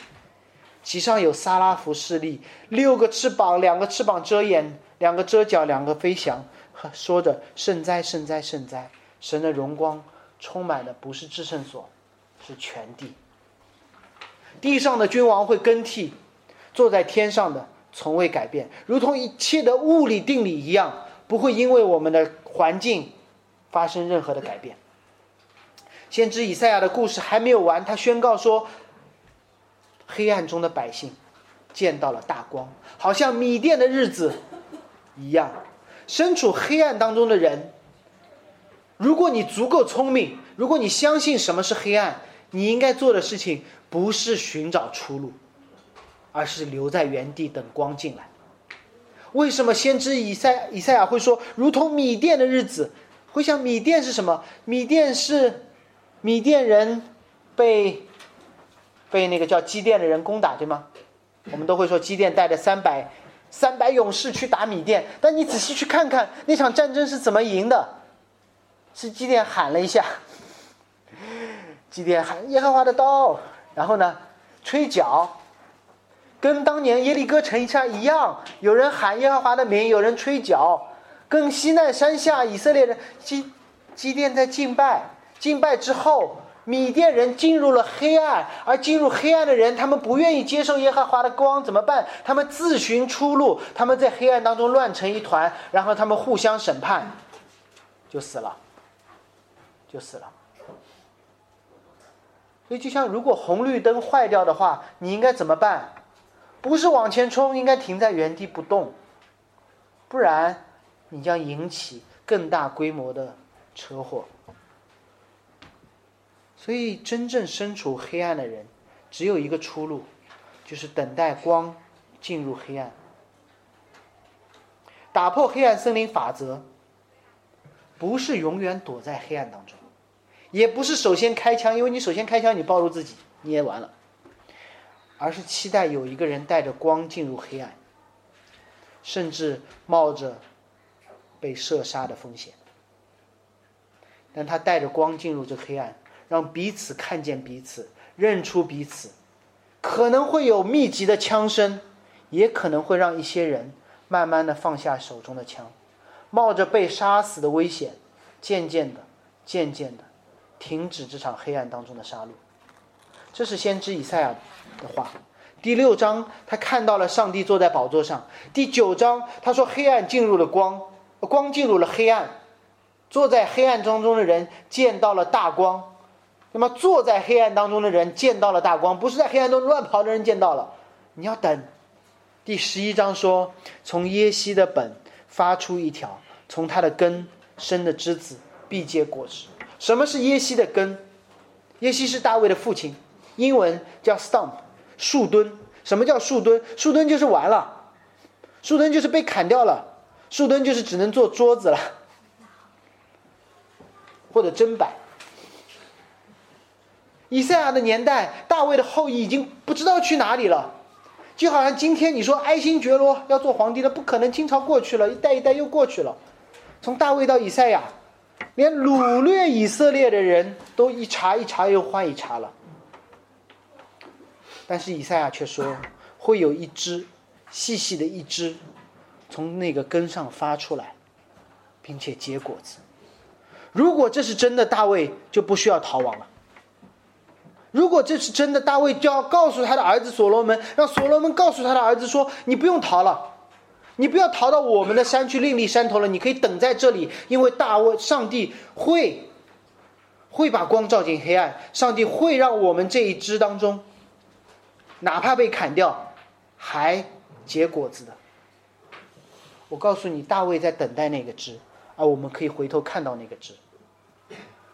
其上有撒拉弗势力，六个翅膀，两个翅膀遮眼，两个遮脚，两个飞翔，呵说着圣哉，圣哉，圣哉！神的荣光充满的不是至圣所，是全地。地上的君王会更替。坐在天上的从未改变，如同一切的物理定理一样，不会因为我们的环境发生任何的改变。先知以赛亚的故事还没有完，他宣告说：“黑暗中的百姓见到了大光，好像米店的日子一样。身处黑暗当中的人，如果你足够聪明，如果你相信什么是黑暗，你应该做的事情不是寻找出路。”而是留在原地等光进来。为什么先知以赛以赛亚会说如同米甸的日子？会想米甸是什么？米甸是米甸人被被那个叫基甸的人攻打，对吗？我们都会说基甸带着三百三百勇士去打米甸，但你仔细去看看那场战争是怎么赢的？是基甸喊了一下，基甸喊耶和华的刀，然后呢吹角。跟当年耶利哥城下一样，有人喊耶和华的名，有人吹角。跟西奈山下以色列人基基甸在敬拜，敬拜之后，米甸人进入了黑暗，而进入黑暗的人，他们不愿意接受耶和华的光，怎么办？他们自寻出路，他们在黑暗当中乱成一团，然后他们互相审判，就死了，就死了。所以，就像如果红绿灯坏掉的话，你应该怎么办？不是往前冲，应该停在原地不动，不然你将引起更大规模的车祸。所以，真正身处黑暗的人，只有一个出路，就是等待光进入黑暗，打破黑暗森林法则。不是永远躲在黑暗当中，也不是首先开枪，因为你首先开枪，你暴露自己，你也完了。而是期待有一个人带着光进入黑暗，甚至冒着被射杀的风险。但他带着光进入这黑暗，让彼此看见彼此，认出彼此。可能会有密集的枪声，也可能会让一些人慢慢的放下手中的枪，冒着被杀死的危险，渐渐的、渐渐的停止这场黑暗当中的杀戮。这是先知以赛亚。的话，第六章他看到了上帝坐在宝座上。第九章他说黑暗进入了光，光进入了黑暗，坐在黑暗当中的人见到了大光。那么坐在黑暗当中的人见到了大光，不是在黑暗中乱跑的人见到了。你要等。第十一章说，从耶西的本发出一条，从他的根生的枝子必结果实。什么是耶西的根？耶西是大卫的父亲，英文叫 stump。树墩，什么叫树墩？树墩就是完了，树墩就是被砍掉了，树墩就是只能做桌子了，或者砧板。以赛亚的年代，大卫的后裔已经不知道去哪里了。就好像今天你说爱新觉罗要做皇帝了，不可能，清朝过去了，一代一代又过去了。从大卫到以赛亚，连掳掠以色列的人都一茬一茬又换一茬了。但是以赛亚却说，会有一只细细的一枝，从那个根上发出来，并且结果子。如果这是真的，大卫就不需要逃亡了。如果这是真的，大卫就要告诉他的儿子所罗门，让所罗门告诉他的儿子说：“你不用逃了，你不要逃到我们的山去另立山头了，你可以等在这里，因为大卫上帝会会把光照进黑暗，上帝会让我们这一支当中，哪怕被砍掉，还结果子的。”我告诉你，大卫在等待那个枝，而我们可以回头看到那个枝。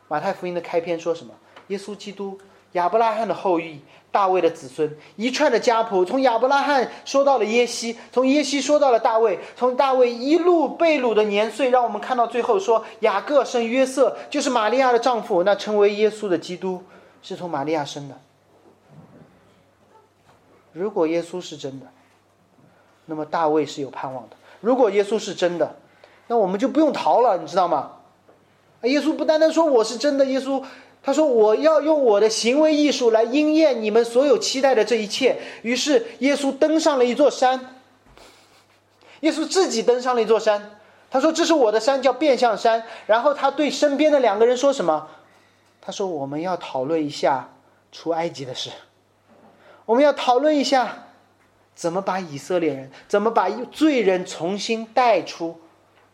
马太福音的开篇说什么？耶稣基督。亚伯拉罕的后裔，大卫的子孙，一串的家谱，从亚伯拉罕说到了耶西，从耶西说到了大卫，从大卫一路被掳的年岁，让我们看到最后说雅各生约瑟，就是玛利亚的丈夫，那成为耶稣的基督，是从玛利亚生的。如果耶稣是真的，那么大卫是有盼望的；如果耶稣是真的，那我们就不用逃了，你知道吗？耶稣不单单说我是真的，耶稣。他说：“我要用我的行为艺术来应验你们所有期待的这一切。”于是耶稣登上了一座山。耶稣自己登上了一座山。他说：“这是我的山，叫变相山。”然后他对身边的两个人说什么？他说：“我们要讨论一下出埃及的事。我们要讨论一下怎么把以色列人、怎么把罪人重新带出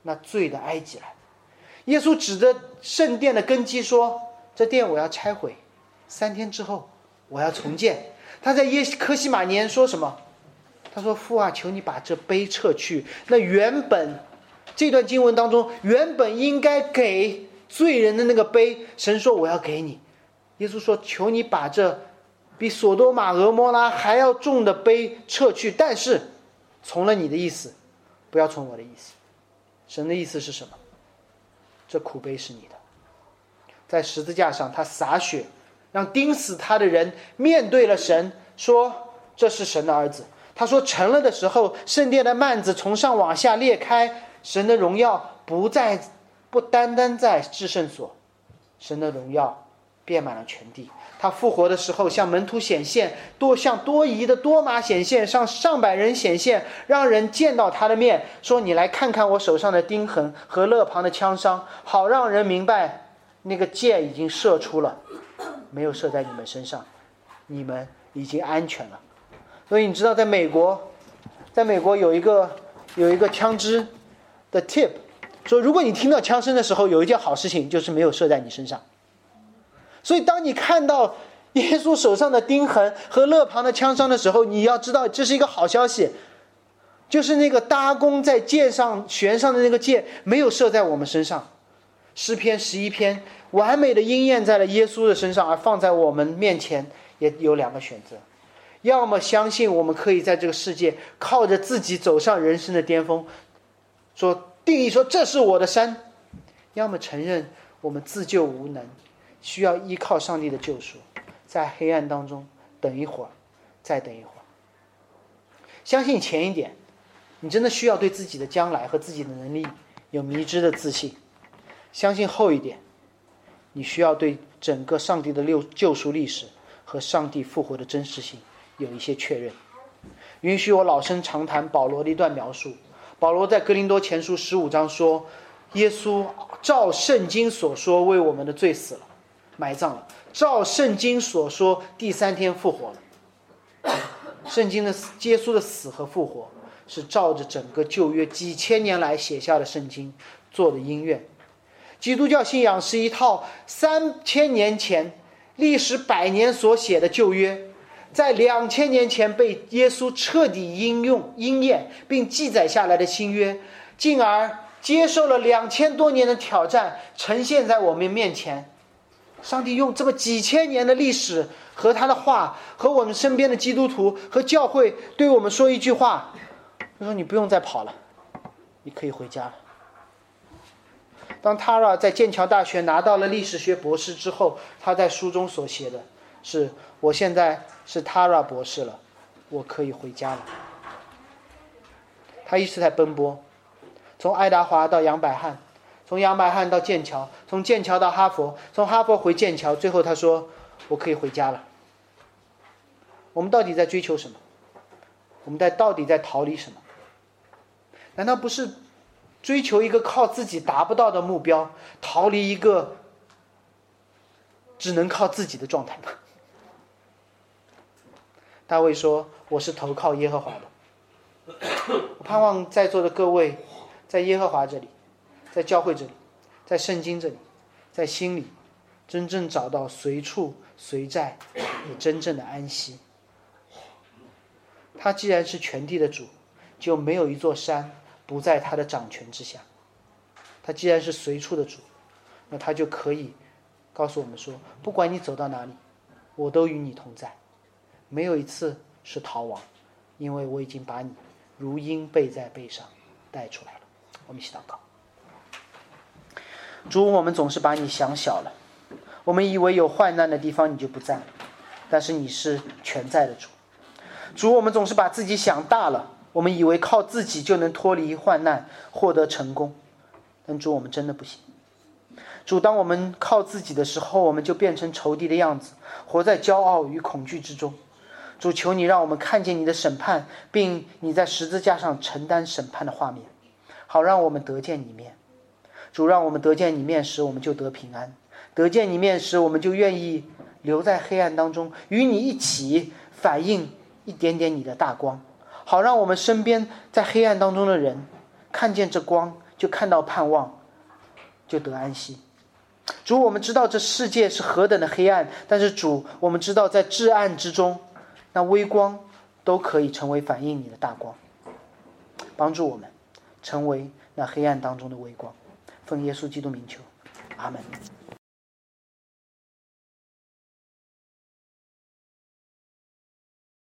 那罪的埃及来。”耶稣指着圣殿的根基说。这殿我要拆毁，三天之后我要重建。他在耶科西马年说什么？他说：“父啊，求你把这碑撤去。那原本这段经文当中原本应该给罪人的那个碑，神说我要给你。耶稣说：求你把这比索多玛、俄摩拉还要重的碑撤去。但是从了你的意思，不要从我的意思。神的意思是什么？这苦碑是你的。”在十字架上，他洒血，让钉死他的人面对了神，说：“这是神的儿子。”他说：“成了的时候，圣殿的幔子从上往下裂开，神的荣耀不再，不单单在至圣所，神的荣耀遍满了全地。他复活的时候，向门徒显现，多向多疑的多马显现，上上百人显现，让人见到他的面，说：‘你来看看我手上的钉痕和肋旁的枪伤，好让人明白。’”那个箭已经射出了，没有射在你们身上，你们已经安全了。所以你知道，在美国，在美国有一个有一个枪支的 tip，说如果你听到枪声的时候，有一件好事情就是没有射在你身上。所以当你看到耶稣手上的钉痕和勒旁的枪伤的时候，你要知道这是一个好消息，就是那个搭弓在箭上悬上的那个箭没有射在我们身上。诗篇十一篇完美的应验在了耶稣的身上，而放在我们面前也有两个选择：要么相信我们可以在这个世界靠着自己走上人生的巅峰，说定义说这是我的山；要么承认我们自救无能，需要依靠上帝的救赎，在黑暗当中等一会儿，再等一会儿。相信前一点，你真的需要对自己的将来和自己的能力有迷之的自信。相信后一点，你需要对整个上帝的六救赎历史和上帝复活的真实性有一些确认。允许我老生常谈保罗的一段描述。保罗在格林多前书十五章说：“耶稣照圣经所说为我们的罪死了，埋葬了；照圣经所说第三天复活了。”圣经的耶稣的死和复活是照着整个旧约几千年来写下的圣经做的音乐。基督教信仰是一套三千年前、历史百年所写的旧约，在两千年前被耶稣彻底应用、应验并记载下来的新约，进而接受了两千多年的挑战，呈现在我们面前。上帝用这么几千年的历史和他的话，和我们身边的基督徒和教会对我们说一句话：他说，你不用再跑了，你可以回家了。当 Tara 在剑桥大学拿到了历史学博士之后，他在书中所写的是我现在是 Tara 博士了，我可以回家了。他一直在奔波，从爱达华到杨百翰，从杨百翰到剑桥，从剑桥到哈佛，从哈佛回剑桥，最后他说：“我可以回家了。”我们到底在追求什么？我们在到底在逃离什么？难道不是追求一个靠自己达不到的目标，逃离一个只能靠自己的状态吗？[laughs] 大卫说：“我是投靠耶和华的。[coughs] ”我盼望在座的各位，在耶和华这里，在教会这里，在圣经这里，在心里，真正找到随处随在你真正的安息。他既然是全地的主，就没有一座山不在他的掌权之下。他既然是随处的主，那他就可以告诉我们说：不管你走到哪里，我都与你同在，没有一次是逃亡，因为我已经把你。如鹰背在背上，带出来了。我们一起祷告。主，我们总是把你想小了。我们以为有患难的地方你就不在，但是你是全在的主。主，我们总是把自己想大了。我们以为靠自己就能脱离患难，获得成功。但主，我们真的不行。主，当我们靠自己的时候，我们就变成仇敌的样子，活在骄傲与恐惧之中。主求你让我们看见你的审判，并你在十字架上承担审判的画面，好让我们得见你面。主让我们得见你面时，我们就得平安；得见你面时，我们就愿意留在黑暗当中，与你一起反映一点点你的大光，好让我们身边在黑暗当中的人看见这光，就看到盼望，就得安息。主，我们知道这世界是何等的黑暗，但是主，我们知道在至暗之中。那微光都可以成为反映你的大光，帮助我们成为那黑暗当中的微光。奉耶稣基督名求，阿门。